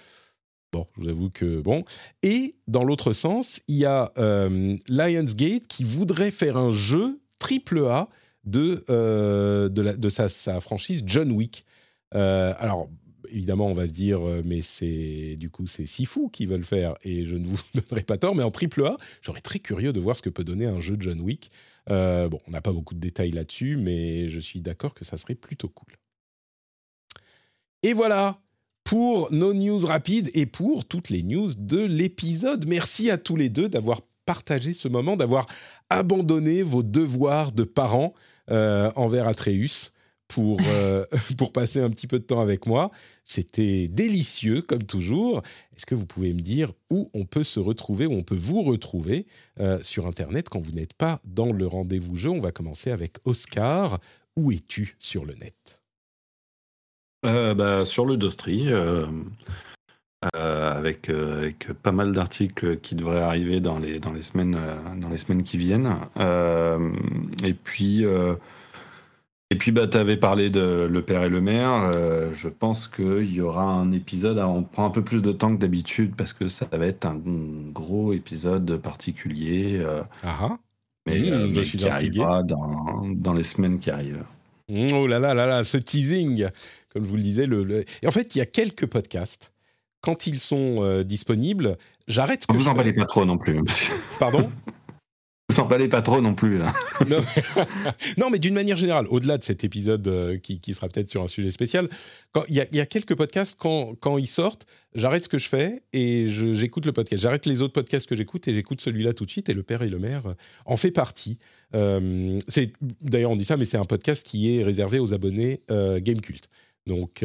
Bon, je vous avoue que bon. Et dans l'autre sens, il y a euh, Lionsgate qui voudrait faire un jeu triple A de, euh, de, sa, sa, franchise John Wick. alors, évidemment, on va se dire, euh, mais c'est du coup, c'est si fou qu'ils veulent faire, et je ne vous donnerai pas tort, mais en triple A, j'aurais très curieux de voir ce que peut donner un jeu de John Wick. Euh, bon, on n'a pas beaucoup de détails là-dessus, mais je suis d'accord que ça serait plutôt cool. Et voilà pour nos news rapides et pour toutes les news de l'épisode. Merci à tous les deux d'avoir partagé ce moment, d'avoir abandonné vos devoirs de parents euh, envers Atreus pour, euh, pour passer un petit peu de temps avec moi. C'était délicieux, comme toujours. Est-ce que vous pouvez me dire où on peut se retrouver, où on peut vous retrouver euh, sur Internet quand vous n'êtes pas dans le rendez-vous jeu? On va commencer avec Oscar. Où es-tu sur le net? Euh, bah, Sur le Dostri. avec, avec, pas mal d'articles qui devraient arriver dans les, dans les, semaines, dans les semaines qui viennent. et puis, Et puis, bah, tu avais parlé de Le Père et le Maire. Euh, je pense qu'il y aura un épisode. on prend un peu plus de temps que d'habitude parce que ça va être un gros épisode particulier. Euh, ah, ah. mais, mmh, je suis qui arrivera dans, dans, les semaines qui arrivent. Mmh, oh là là là là, ce teasing, comme je vous le disais. Le, Et en fait, il y a quelques podcasts. Quand ils sont disponibles, j'arrête ce que Vous emballez pas trop non plus. Pardon? parlait pas trop non plus. Là. non. mais d'une manière générale, au-delà de cet épisode euh, qui, sera peut-être sur un sujet spécial, il y, a quelques podcasts, quand, quand ils sortent, j'arrête ce que je fais et j'écoute le podcast. J'arrête les autres podcasts que j'écoute et j'écoute celui-là tout de suite. Et Le Père et le Maire en fait partie. Euh, c'est D'ailleurs, on dit ça, mais c'est un podcast qui est réservé aux abonnés euh, Game Cult. Donc,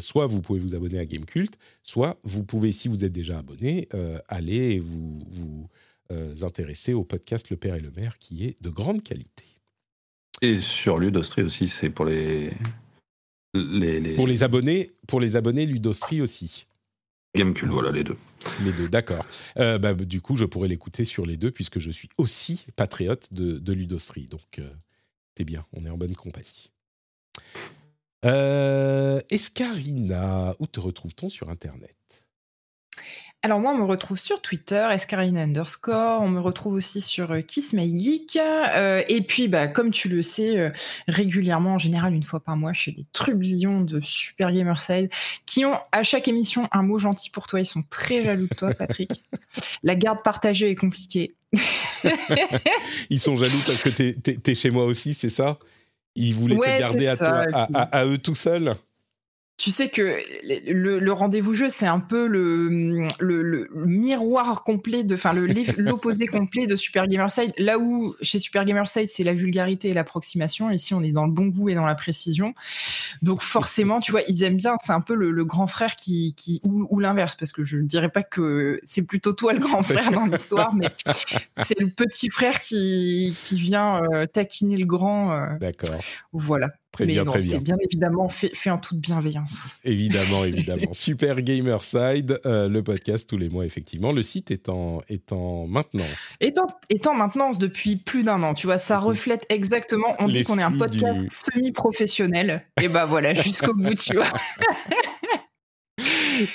soit vous pouvez vous abonner à Game Cult, soit vous pouvez, si vous êtes déjà abonné, aller vous, vous euh, intéressés au podcast Le Père et le Maire, qui est de grande qualité. Et sur Ludostri aussi, c'est pour les... Les, Pour les abonnés, pour les abonnés Ludostri aussi. Gamecube, voilà les deux. Les deux, d'accord. Euh, bah, du coup, je pourrais l'écouter sur les deux puisque je suis aussi patriote de, de Ludostri. Donc, euh, c'est bien, on est en bonne compagnie. Escarina, où te retrouve-t-on sur Internet? Alors moi, on me retrouve sur Twitter, escarina underscore. On me retrouve aussi sur euh, Kiss My Geek. Euh, et puis, bah, comme tu le sais, euh, régulièrement, en général une fois par mois, chez les trublions de Super Gamerside, qui ont à chaque émission un mot gentil pour toi. Ils sont très jaloux de toi, Patrick. La garde partagée est compliquée. Ils sont jaloux parce que tu es, chez moi aussi, c'est ça? Ils voulaient te garder à, eux tout seuls? Tu sais que le, rendez-vous jeu, c'est un peu le, le, miroir complet de, enfin, l'opposé complet de Super Gamerside. Là où chez Super Gamerside, c'est la vulgarité et l'approximation. Ici, on est dans le bon goût et dans la précision. Donc, forcément, tu vois, ils aiment bien. C'est un peu le, grand frère qui, qui ou, l'inverse, parce que je ne dirais pas que c'est plutôt toi le grand frère dans l'histoire, mais c'est le petit frère qui, qui vient euh, taquiner le grand. Euh, D'accord. Voilà. Très bien, très bien. C'est bien évidemment fait, fait, en toute bienveillance. Évidemment, évidemment. Super Gamerside, euh, le podcast tous les mois, effectivement. Le site est en, est en maintenance. Est en, est en maintenance depuis plus d'un an. Tu vois, ça reflète exactement. On dit qu'on est un podcast semi-professionnel. Et ben voilà, jusqu'au bout, tu vois.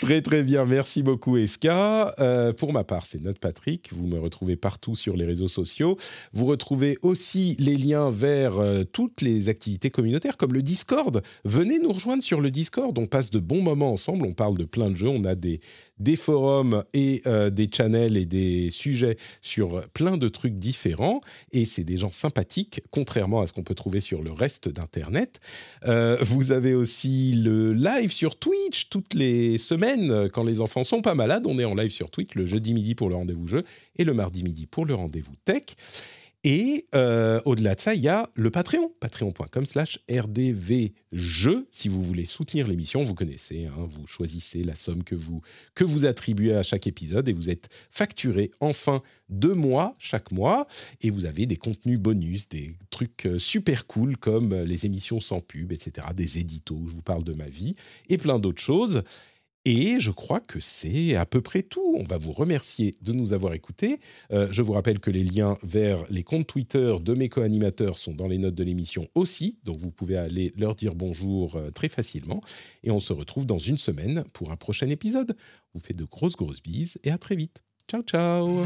très très bien, merci beaucoup Eska. Euh, pour ma part, c'est Note Patrick. Vous me retrouvez partout sur les réseaux sociaux. Vous retrouvez aussi les liens vers euh, toutes les activités communautaires comme le Discord. Venez nous rejoindre sur le Discord. On passe de bons moments ensemble. On parle de plein de jeux. On a des, des forums et euh, des channels et des sujets sur plein de trucs différents. Et c'est des gens sympathiques, contrairement à ce qu'on peut trouver sur le reste d'Internet. Euh, vous avez aussi le live sur Twitch toutes les semaines. Quand les enfants sont pas malades, on est en live sur Twitch le jeudi midi pour le rendez-vous jeu et le mardi midi pour le rendez-vous tech. Et euh, au-delà de ça, il y a le Patreon, patreon.com slash rdvjeux. Si vous voulez soutenir l'émission, vous connaissez, hein, vous choisissez la somme que vous, que vous attribuez à chaque épisode et vous êtes facturé en fin de mois, chaque mois. Et vous avez des contenus bonus, des trucs euh, super cool comme euh, les émissions sans pub, etc., des éditos où je vous parle de ma vie et plein d'autres choses. Et je crois que c'est à peu près tout. On va vous remercier de nous avoir écoutés. Euh, je vous rappelle que les liens vers les comptes Twitter de mes co-animateurs sont dans les notes de l'émission aussi. Donc vous pouvez aller leur dire bonjour euh, très facilement. Et on se retrouve dans une semaine pour un prochain épisode. Vous fait de grosses, grosses bises et à très vite. Ciao, ciao